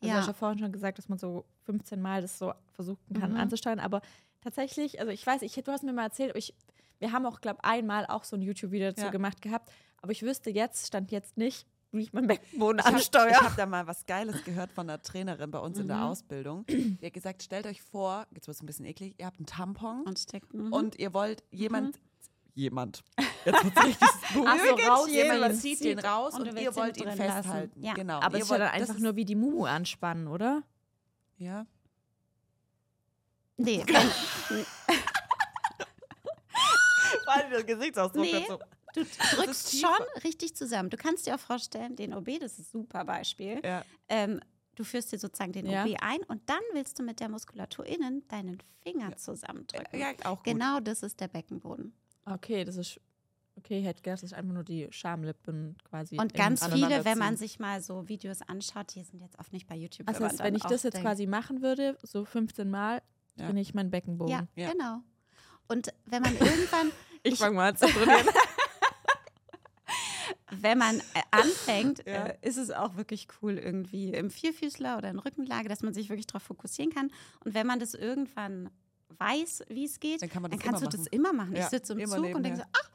Also Ja. du hast ja vorhin schon gesagt, dass man so 15 Mal das so versuchen kann Mhm. anzusteuern, aber tatsächlich, also ich weiß, ich, du hast mir mal erzählt, ich, wir haben auch, glaube einmal auch so ein YouTube-Video dazu Ja. gemacht gehabt, aber ich wüsste jetzt, stand jetzt nicht, wie ich meinen Beckenboden Ich habe ansteuere. hab da mal was Geiles gehört von einer Trainerin bei uns in der Mhm. Ausbildung. Die hat gesagt, stellt euch vor, jetzt wird es ein bisschen eklig, ihr habt einen Tampon Und mhm. und ihr wollt jemand, jemand, jetzt wird es richtig. Ach so, rausziehen. Jemand zieht den raus Und und, ihr ihn wollt ihn festhalten. Ja. Genau. aber ihr es ist ja wollt, dann einfach nur wie die Mumu anspannen, oder? Ja. Nee, Weil der Gesichtsausdruck Nee. dazu. du drückst schon richtig zusammen. Du kannst dir auch vorstellen, den OB, das ist ein super Beispiel. Ja. Ähm, du führst dir sozusagen den Ja. OB ein und dann willst du mit der Muskulatur innen deinen Finger zusammendrücken. ja, auch gut. Genau das ist der Beckenboden. Okay, das ist, okay, ich hätte gedacht, das ist einfach nur die Schamlippen quasi. Und ganz viele, wenn man sich mal so Videos anschaut, die sind jetzt oft nicht bei YouTube. Also heißt, wenn ich das jetzt denkt, quasi machen würde, so 15 Mal, Ja. trainiere ich meinen Beckenboden. Ja, Ja. genau. Und wenn man irgendwann, Ich fange mal an zu trainieren. wenn man äh, anfängt, Ja. äh, ist es auch wirklich cool irgendwie im Vierfüßler oder in Rückenlage, dass man sich wirklich darauf fokussieren kann. Und wenn man das irgendwann weiß, wie es geht, Dann kann man dann das kannst du das machen. immer machen. Ja, ich sitze im immer Zug und denke so, ach,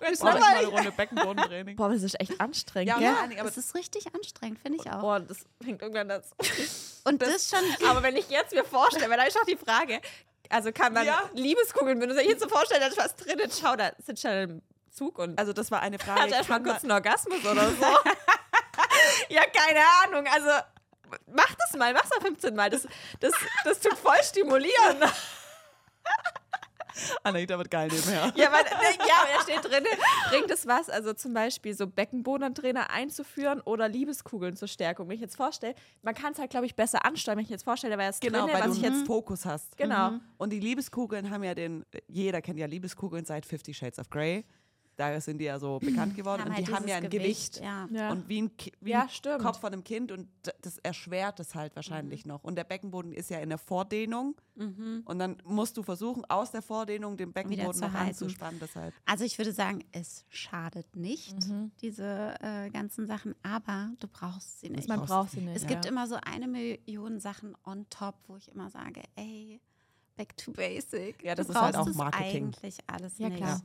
Jetzt ist ich mal eine. Runde Beckenbodentraining. Boah, das ist echt anstrengend. Ja, Dingen, aber Das ist richtig anstrengend, finde ich auch. Boah, das fängt irgendwann das. Und das, schon, Aber wenn ich jetzt mir vorstelle, weil da ist auch die Frage, also kann man Ja. Liebeskugeln benutzen, jetzt so vorstelle, da ist was drin, schau, da sitzt schon im Zug und Also das war eine hat Frage. mal Kann kurz einen Orgasmus oder so. ja, keine Ahnung, also mach das mal, mach's mal 15 Mal, das, das, das tut voll stimulieren. Anita wird geil nebenher. Ja, weil, ja, aber da steht drin, bringt es was, also zum Beispiel so Beckenbodentrainer einzuführen oder Liebeskugeln zur Stärkung. Wenn ich jetzt vorstelle, man kann es halt, glaube ich, besser ansteuern, wenn ich jetzt vorstelle, wäre es Genau, drin, weil was du ich jetzt, jetzt Fokus hast. genau. Und die Liebeskugeln haben ja den, jeder kennt ja Liebeskugeln seit Fifty Shades of Grey. Da sind die ja so bekannt geworden und halt die haben ja ein Gewicht. Ja. Ja. Und wie ein, Ki- wie Ja, ein stimmt. Kopf von einem Kind und das erschwert es halt wahrscheinlich noch. Und der Beckenboden ist ja in der Vordehnung und dann musst du versuchen, aus der Vordehnung den Beckenboden noch halten. anzuspannen. Deshalb. Also ich würde sagen, es schadet nicht, diese äh, ganzen Sachen, aber du brauchst sie nicht. Man braucht sie nicht. Es ja. gibt immer so eine Million Sachen on top, wo ich immer sage, ey, back to basic. Ja, das du ist halt auch Marketing. eigentlich alles Ja, nicht. klar.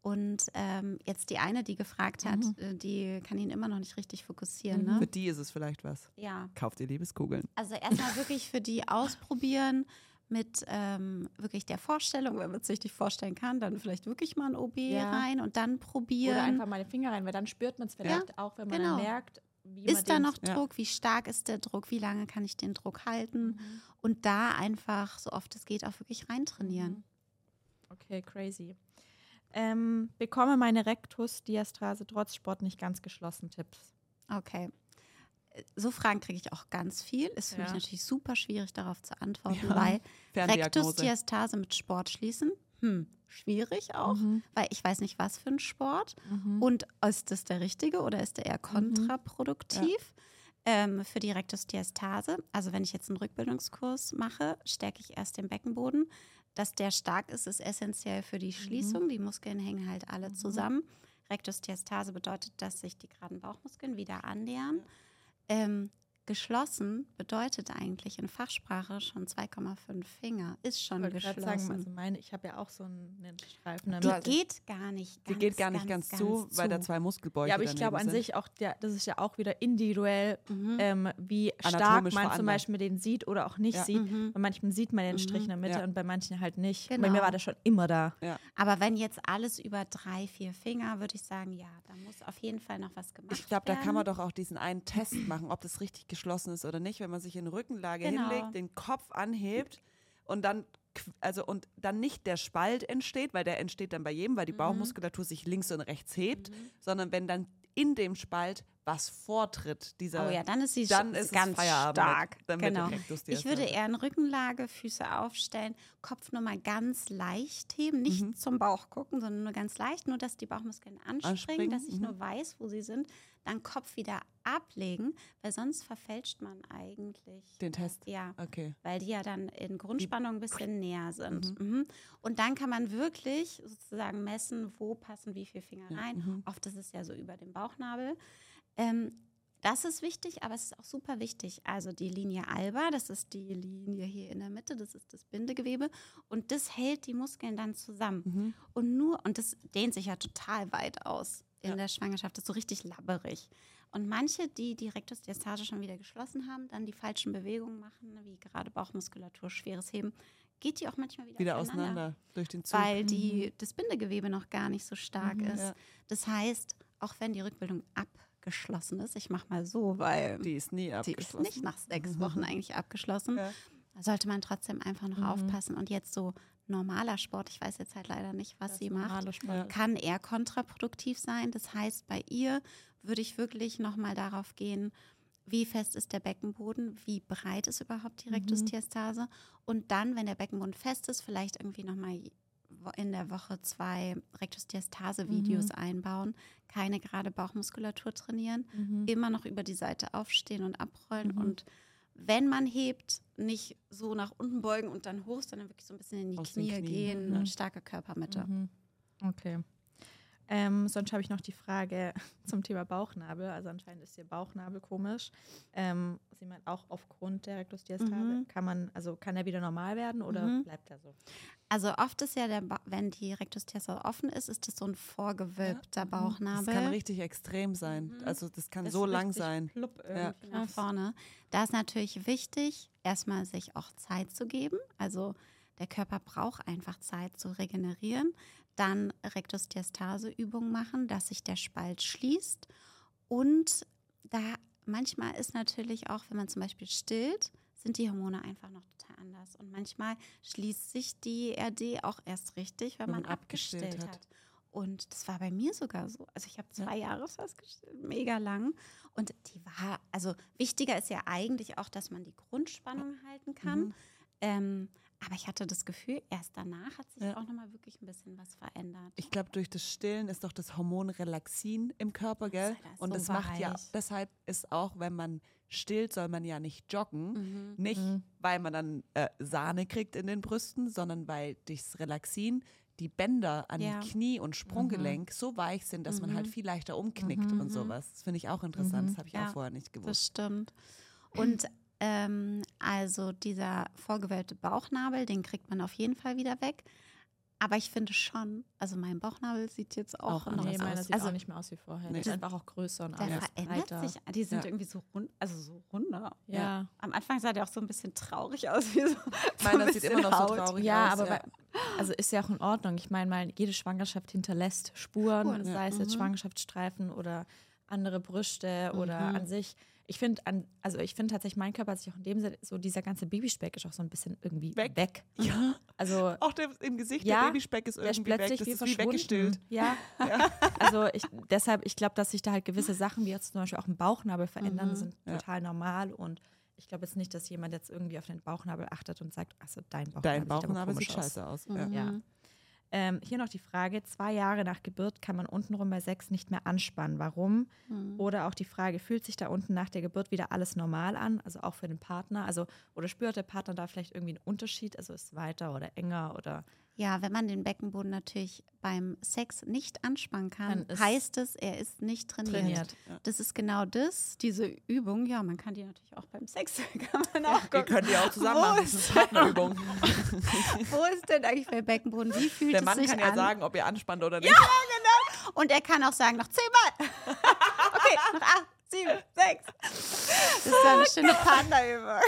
Und ähm, jetzt die eine, die gefragt hat, Mhm. äh, die kann ihn immer noch nicht richtig fokussieren. Mhm. Für Ne? die ist es vielleicht was. Ja, Kauft ihr Liebeskugeln. also erstmal wirklich für die ausprobieren mit ähm, wirklich der Vorstellung, wenn man es sich nicht vorstellen kann, dann vielleicht wirklich mal ein OB Ja. rein und dann probieren. Oder einfach mal den Finger rein, weil dann spürt man es vielleicht auch, wenn man genau. merkt, wie man ist da noch ja. Druck? Wie stark ist der Druck? Wie lange kann ich den Druck halten? Mhm. Und da einfach, so oft es geht, auch wirklich reintrainieren. Mhm. Okay, crazy. Ähm, bekomme meine Rektusdiastase trotz Sport nicht ganz geschlossen Tipps. Okay. So Fragen kriege ich auch ganz viel. Ist für mich Ja. natürlich super schwierig, darauf zu antworten, Ja. weil. Rektusdiastase mit Sport schließen, hm, schwierig auch, Mhm. weil ich weiß nicht, was für ein Sport. Mhm. Und ist das der richtige oder ist der eher kontraproduktiv? Ähm, für die Rektusdiastase, also wenn ich jetzt einen Rückbildungskurs mache, stärke ich erst den Beckenboden. Dass der stark ist, ist essentiell für die Schließung. Die Muskeln hängen halt alle zusammen. Rektusdiastase bedeutet, dass sich die geraden Bauchmuskeln wieder annähern. Ähm, geschlossen bedeutet eigentlich in Fachsprache schon 2,5 Finger. Ist schon Ich geschlossen. sagen, also meine, ich habe ja auch so einen, Streifen. die damit. geht gar nicht Die ganz, geht gar nicht ganz, zu, weil da zwei Muskelbäuche ja, aber ich glaube an sind. sich auch, der, das ist ja auch wieder individuell, Mhm. ähm, wie stark man zum veranlagt. Beispiel den sieht oder auch nicht Ja. sieht. Mhm. Bei manchen sieht man den Strich in der Mitte Ja. und bei manchen halt nicht. Bei Genau. mir war der schon immer da. Aber wenn jetzt alles über drei, vier Finger, würde ich sagen, ja, da muss auf jeden Fall noch was gemacht werden. Ich glaube, da kann man doch auch diesen einen Test machen, ob das richtig geschlossen ist oder nicht, wenn man sich in Rückenlage Genau. hinlegt, den Kopf anhebt und dann also und dann nicht der Spalt entsteht, weil der entsteht dann bei jedem, weil die Mhm. Bauchmuskulatur sich links und rechts hebt, sondern wenn dann in dem Spalt was vortritt, dieser Oh ja, dann ist sie dann ist ganz Feierabend stark. Dann genau. Ich würde eher in Rückenlage, Füße aufstellen, Kopf nur mal ganz leicht heben, nicht Mhm. zum Bauch gucken, sondern nur ganz leicht, nur dass die Bauchmuskeln anspringen, Anspringen, dass ich mhm. nur weiß, wo sie sind, dann Kopf wieder ablegen, weil sonst verfälscht man eigentlich den Test. Ja, Okay. weil die ja dann in Grundspannung ein bisschen näher sind. Mhm. Und dann kann man wirklich sozusagen messen, wo passen wie viele Finger rein. Mhm. Oft ist es ja so über dem Bauchnabel. Ähm, das ist wichtig, aber es ist auch super wichtig. Also die Linie alba, das ist die Linie hier in der Mitte, das ist das Bindegewebe und das hält die Muskeln dann zusammen. Mhm. Und nur, und das dehnt sich ja total weit aus in Ja. der Schwangerschaft, das ist so richtig labberig. Und manche, die die Rektusdiastase schon wieder geschlossen haben, dann die falschen Bewegungen machen, wie gerade Bauchmuskulatur, schweres Heben, geht die auch manchmal wieder, Wieder auseinander durch den Zug. weil die, das Bindegewebe noch gar nicht so stark ist. Ja. Das heißt, auch wenn die Rückbildung abgeschlossen ist, ich mache mal so, weil Die ist nie die ist abgeschlossen. nicht nach sechs Wochen eigentlich abgeschlossen, Ja. da sollte man trotzdem einfach noch aufpassen. Und jetzt so normaler Sport, ich weiß jetzt halt leider nicht, was Das sie macht, Sport. kann eher kontraproduktiv sein. Das heißt, bei ihr würde ich wirklich nochmal darauf gehen, wie fest ist der Beckenboden, wie breit ist überhaupt die Rektusdiastase und dann, wenn der Beckenboden fest ist, vielleicht irgendwie nochmal in der Woche zwei Rektusdiastase-Videos einbauen, keine gerade Bauchmuskulatur trainieren, Mhm. immer noch über die Seite aufstehen und abrollen und wenn man hebt, nicht so nach unten beugen und dann hoch, sondern wirklich so ein bisschen in die Knie Knien, gehen und starke Körpermitte. Mhm. Okay. Ähm, sonst habe ich noch die Frage zum Thema Bauchnabel. Also anscheinend ist ihr Bauchnabel komisch. Ähm, sie meint auch aufgrund der Rektusdiastase. Mhm. Kann man, also kann er wieder normal werden oder Mhm. bleibt er so? Also oft ist ja der, ba wenn die Rektusdiastase offen ist, ist das so ein vorgewölbter Das Bauchnabel. kann richtig extrem sein. Mhm. Also das kann Das so ist lang sein. Plupp Ja. nach vorne. Da ist natürlich wichtig, erstmal sich auch Zeit zu geben. Also der Körper braucht einfach Zeit zu regenerieren. Dann Rektusdiastase-Übungen machen, dass sich der Spalt schließt. Und da manchmal ist natürlich auch, wenn man zum Beispiel stillt, sind die Hormone einfach noch total anders. Und manchmal schließt sich die RD auch erst richtig, wenn, Wenn man, man abgestillt hat. hat. Und das war bei mir sogar so. Also ich habe zwei Jahre festgestellt, mega lang. Und die war, also wichtiger ist ja eigentlich auch, dass man die Grundspannung halten kann. Mhm. Ähm, aber ich hatte das Gefühl, erst danach hat sich Ja. auch nochmal wirklich ein bisschen was verändert. Ich glaube, durch das Stillen ist doch das Hormon Relaxin im Körper, gell? Ist Und so das macht ja, weich. deshalb ist auch, wenn man stillt, soll man ja nicht joggen. Mhm. Nicht, Mhm. weil man dann äh, Sahne kriegt in den Brüsten, sondern weil durchs Relaxin die Bänder an Ja. Knie und Sprunggelenk so weich sind, dass man halt Mhm. viel leichter umknickt Mhm. und sowas. Das finde ich auch interessant. Mhm. Das habe ich Ja, auch vorher nicht Das gewusst. stimmt. Und ähm, also dieser vorgewölbte Bauchnabel, den kriegt man auf jeden Fall wieder weg. Aber ich finde schon, also mein Bauchnabel sieht jetzt auch, Auch noch Nee, anders meiner aus. sieht Also- auch nicht mehr aus wie vorher. Nee. Der ist einfach auch größer und Der alles verändert breiter. sich. Die sind Ja. irgendwie so rund, also so runder. Ja. Am Anfang sah der auch so ein bisschen traurig aus, wie so. so Meiner ein sieht immer noch so Haut. traurig Ja, aus. aber bei, also ist ja auch in Ordnung. Ich meine mal, jede Schwangerschaft hinterlässt Spuren, Spuren, sei es jetzt Mhm. Schwangerschaftsstreifen oder andere Brüste oder Mhm. an sich. Ich finde, an, also ich finde tatsächlich, mein Körper hat sich auch in dem Sinne, so dieser ganze Babyspeck ist auch so ein bisschen irgendwie Weg. weg. ja. Also Auch der, im Gesicht Ja, der Babyspeck ist der ist irgendwie weg. Das wie ist wie verschwunden. weggestillt. Ja. Also ich, deshalb, ich glaube, dass sich da halt gewisse Sachen, wie jetzt zum Beispiel auch ein Bauchnabel verändern, Mhm. sind Ja. total normal und ich glaube jetzt nicht, dass jemand jetzt irgendwie auf den Bauchnabel achtet und sagt, also dein Bauchnabel, Dein sieht aber Bauchnabel sieht aus. scheiße aus. Mhm. Ja. Ähm, hier noch die Frage, zwei Jahre nach Geburt kann man untenrum bei Sex nicht mehr anspannen. Warum? Mhm. Oder auch die Frage, fühlt sich da unten nach der Geburt wieder alles normal an? Also auch für den Partner? Also, oder spürt der Partner da vielleicht irgendwie einen Unterschied? Also ist es weiter oder enger oder Ja, wenn man den Beckenboden natürlich beim Sex nicht anspannen kann, Dann heißt es, er ist nicht trainiert. trainiert? Das ist genau das, diese Übung. Ja, man kann die natürlich auch beim Sex, kann man auch Wir gucken. können die auch zusammen Wo machen. Das ist eine Partnerübung. Wo ist denn eigentlich der Beckenboden? Wie fühlt Der es Mann sich kann ja an? sagen, ob ihr anspannt oder nicht. Und er kann auch sagen, noch zehnmal. okay, noch acht, sieben, sechs. Das ist so eine schöne Partnerübung.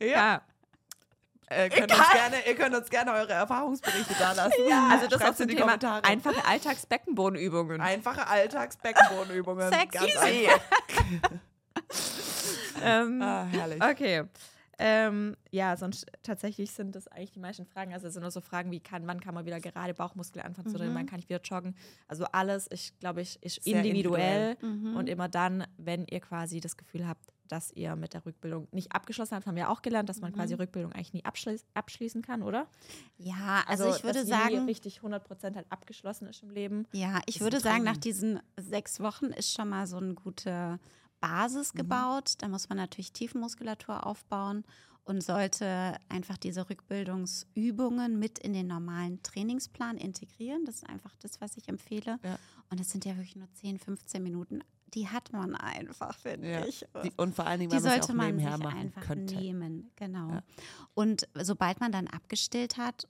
Ja. Äh, könnt uns gerne, ihr könnt uns gerne eure Erfahrungsberichte da lassen. Also das auch zum die Thema Kommentare. einfache Alltagsbeckenbodenübungen. Einfache Alltagsbeckenbodenübungen. Sex Ganz easy. einfach. ähm, Ah, herrlich. Okay. Ähm, ja, sonst tatsächlich sind das eigentlich die meisten Fragen. Also es sind nur so Fragen wie, kann, wann kann man wieder gerade Bauchmuskel anfangen zu trainieren, wann kann ich wieder joggen. Also alles, ich glaube, ich ist Sehr individuell, Mhm. und immer dann, wenn ihr quasi das Gefühl habt, dass ihr mit der Rückbildung nicht abgeschlossen habt, haben wir auch gelernt, dass man quasi Rückbildung eigentlich nie abschließ abschließen kann, oder? Ja, also, ich würde sagen, richtig 100% halt abgeschlossen ist im Leben. ja, ich würde sagen, nach diesen sechs Wochen ist schon mal so eine gute Basis gebaut. Da muss man natürlich Tiefenmuskulatur aufbauen und sollte einfach diese Rückbildungsübungen mit in den normalen Trainingsplan integrieren. Das ist einfach das, was ich empfehle. Ja. Und es sind ja wirklich nur 10, 15 Minuten. Die hat man einfach, finde Ja. ich. Die, und vor allen Dingen, Die weil es sollte man sich einfach könnte. nehmen, genau. Ja. Und sobald man dann abgestillt hat,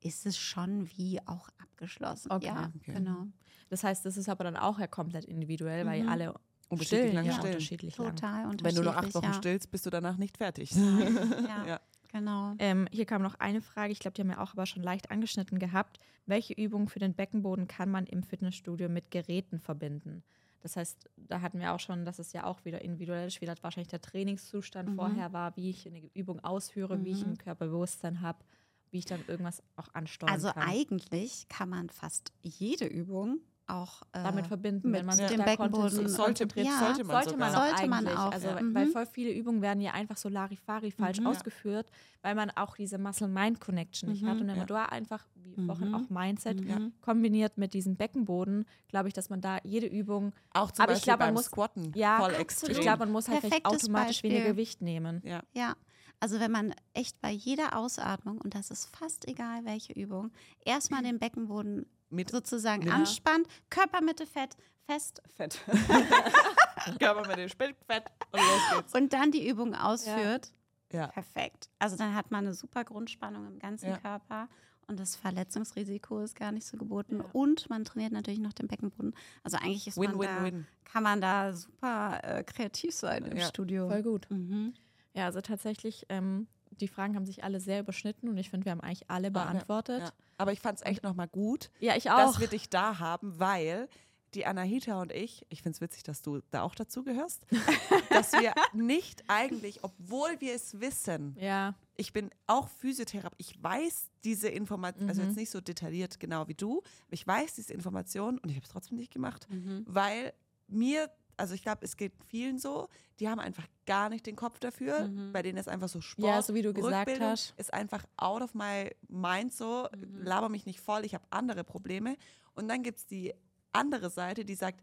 ist es schon wie auch abgeschlossen. Okay. Ja, Okay. genau. Das heißt, das ist aber dann auch ja komplett individuell, weil Mhm. alle Unterschiedlich stillen lang ja stillen. unterschiedlich lang. Total Wenn unterschiedlich. du noch acht Wochen ja. stillst, bist du danach nicht fertig. Ja, Ja. genau. Ähm, hier kam noch eine Frage, ich glaube, die haben wir auch aber schon leicht angeschnitten gehabt. Welche Übung für den Beckenboden kann man im Fitnessstudio mit Geräten verbinden? Das heißt, da hatten wir auch schon, dass es ja auch wieder individuell ist, wie das wahrscheinlich der Trainingszustand Mhm. vorher war, wie ich eine Übung ausführe, wie ich Mhm. ein Körperbewusstsein habe, wie ich dann irgendwas auch ansteuern Also kann. eigentlich kann man fast jede Übung auch äh, damit verbinden, mit wenn man dem da Beckenboden- Sollte-. Ja, sollte man sollte man sogar. auch Sollte man auch, also, ja. weil- Mhm. weil voll viele Übungen werden ja einfach so Larifari falsch Mhm. ausgeführt, weil man auch diese Muscle-Mind-Connection nicht hat. Mhm. Und wenn man da einfach, wie vorhin Mhm. auch Mindset, Mhm. kombiniert mit diesem Beckenboden, glaube ich, dass man da jede Übung, Auch zum Aber ich Beispiel glaub, man muss- Squatten. ja, voll extrem. ich glaube, man muss halt vielleicht automatisch weniger Beispiel. Gewicht nehmen. ja. Ja, also wenn man echt bei jeder Ausatmung, und das ist fast egal welche Übung, erstmal den Beckenboden Mit sozusagen mit- anspannt, Körpermitte fett, fest, fett. Körper mit dem Spitzfett und los geht's. und dann die Übung ausführt, Ja. perfekt. Also dann hat man eine super Grundspannung im ganzen Ja. Körper und das Verletzungsrisiko ist gar nicht so geboten. Ja. Und man trainiert natürlich noch den Beckenboden. Also eigentlich ist Win, man win, da, win. kann man da super äh, kreativ sein im Ja. Studio. Voll gut. Mhm. Ja, also tatsächlich, ähm, die Fragen haben sich alle sehr überschnitten und ich finde, wir haben eigentlich alle ja, beantwortet. Ja. Aber ich fand es echt nochmal gut, Ja, ich auch. dass wir dich da haben, weil die Anahita und ich, ich finde es witzig, dass du da auch dazu gehörst, dass wir nicht eigentlich, obwohl wir es wissen, ja, ich bin auch Physiotherapeut, ich weiß diese Information, also Mhm. jetzt nicht so detailliert genau wie du, ich weiß diese Information und ich habe es trotzdem nicht gemacht, Mhm. weil mir, also ich glaube, es geht vielen so, die haben einfach gar nicht den Kopf dafür, Mhm. bei denen ist einfach so Sport. Ja, so wie du gesagt Rückbildung hast. Ist einfach out of my mind so, Mhm. laber mich nicht voll, ich habe andere Probleme. Und dann gibt es die andere Seite, die sagt,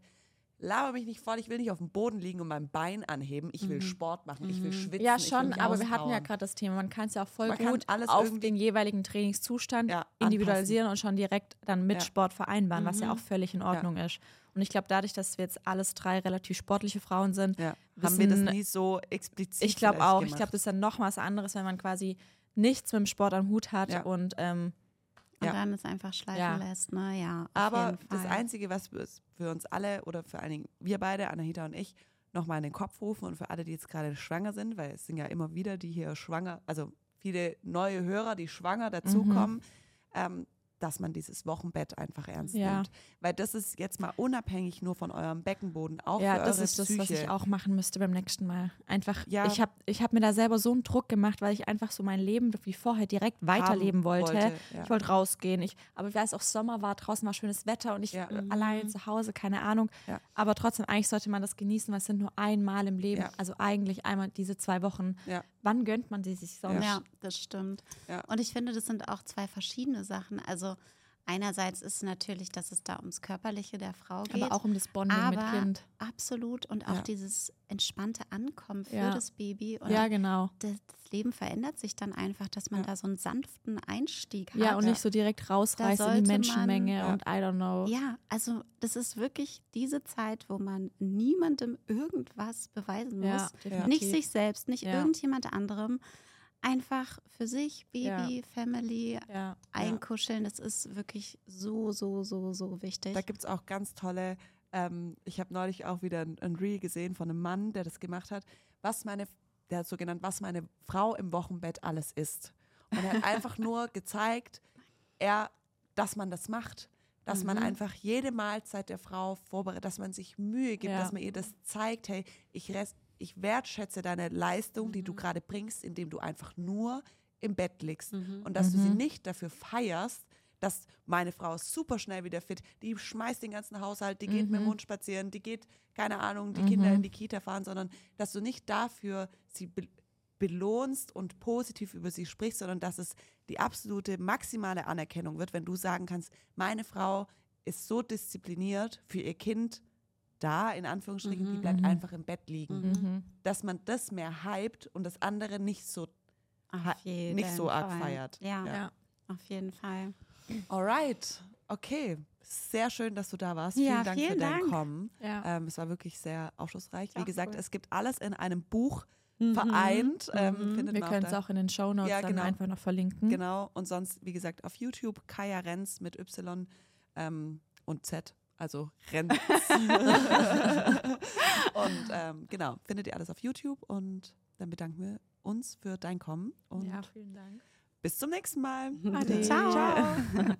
laber mich nicht voll, ich will nicht auf dem Boden liegen und mein Bein anheben, ich will Mhm. Sport machen, ich will Mhm. schwitzen. Ja, schon, aber wir hatten ja gerade das Thema, man kann es ja auch voll Man gut alles auf den jeweiligen Trainingszustand Ja, individualisieren und schon direkt dann mit Ja. Sport vereinbaren, was ja Mhm. auch völlig in Ordnung ist. Und ich glaube, dadurch, dass wir jetzt alles drei relativ sportliche Frauen sind, Ja. Haben wir das nie so explizit ich glaube auch. Ich gemacht. glaube, das ist dann noch was anderes, wenn man quasi nichts mit dem Sport am Hut hat Ja. und ähm, Und Ja. dann es einfach schleifen Ja. lässt, ne? Ja. Aber das. Einzige, was wir- für uns alle oder vor allen Dingen wir beide, Anahita und ich, nochmal in den Kopf rufen und für alle, die jetzt gerade schwanger sind, weil es sind ja immer wieder die hier schwanger, also viele neue Hörer, die schwanger dazukommen, ähm, dass man dieses Wochenbett einfach ernst Ja. nimmt. Weil das ist jetzt mal unabhängig nur von eurem Beckenboden, auch ja, für das eure ist das, Psyche. was ich auch machen müsste beim nächsten Mal. Einfach, Ja. ich habe ich hab mir da selber so einen Druck gemacht, weil ich einfach so mein Leben wie vorher direkt weiterleben wollte. wollte, ja. Ich wollte rausgehen. Ich, aber ich weiß auch, Sommer war, draußen war schönes Wetter und ich Ja. äh, Mhm. allein zu Hause, keine Ahnung. Ja. Aber trotzdem, eigentlich sollte man das genießen, weil es sind nur einmal im Leben. Ja. Also eigentlich einmal diese zwei Wochen. Ja. Wann gönnt man die sich sonst? Ja, das stimmt. Ja. Und ich finde, das sind auch zwei verschiedene Sachen. Also einerseits ist natürlich, dass es da ums Körperliche der Frau geht. Aber auch um das Bonding mit aber Kind. Absolut. Und auch Ja. dieses entspannte Ankommen für Ja. das Baby. Und Ja, genau. das, Leben verändert sich dann einfach, dass man Ja. da so einen sanften Einstieg hat. Ja, und nicht so direkt rausreißen in die man- Menschenmenge Ja. und I don't know. Ja, also das ist wirklich diese Zeit, wo man niemandem irgendwas beweisen muss. Ja. Nicht sich selbst, nicht Ja. irgendjemand anderem. Einfach für sich, Baby, Family, Ja. einkuscheln. Das ist wirklich so, so, so, so wichtig. Da gibt es auch ganz tolle, ähm, ich habe neulich auch wieder ein, ein Reel gesehen von einem Mann, der das gemacht hat, was meine, der hat so genannt, was meine Frau im Wochenbett alles isst. Und er hat einfach nur gezeigt, er, dass man das macht. Dass man Mhm. einfach jede Mahlzeit der Frau vorbereitet, dass man sich Mühe gibt, Ja. dass man ihr das zeigt, hey, ich, res- ich wertschätze deine Leistung, die du gerade bringst, indem du einfach nur im Bett liegst. Und dass du sie Mhm. nicht dafür feierst, dass meine Frau ist super schnell wieder fit, die schmeißt den ganzen Haushalt, die geht mit dem Mhm. Hund spazieren, die geht, keine Ahnung, die Mhm. Kinder in die Kita fahren, sondern dass du nicht dafür sie be belohnst und positiv über sie sprichst, sondern dass es die absolute maximale Anerkennung wird, wenn du sagen kannst, meine Frau ist so diszipliniert für ihr Kind da, in Anführungsstrichen, die Mhm. bleibt Mhm. einfach im Bett liegen. Mhm. Dass man das mehr hypt und das andere nicht so, nicht so arg Fall. feiert. Ja, Ja. Auf jeden Fall. Alright, okay. Sehr schön, dass du da warst. Ja, vielen Dank für vielen dein Dank. Kommen. Ja. Ähm, es war wirklich sehr aufschlussreich. Wie gesagt, cool. es gibt alles in einem Buch vereint. Ähm, Mhm. Wir können es auch in den Shownotes Ja, dann genau. einfach noch verlinken. Genau. Und sonst, wie gesagt, auf YouTube Kaya Renz mit Y ähm, und Z. Also Renz. und ähm, genau, findet ihr alles auf YouTube. Und dann bedanken wir uns für dein Kommen. Und Ja, vielen Dank. bis zum nächsten Mal. Ade. Ciao. Ciao.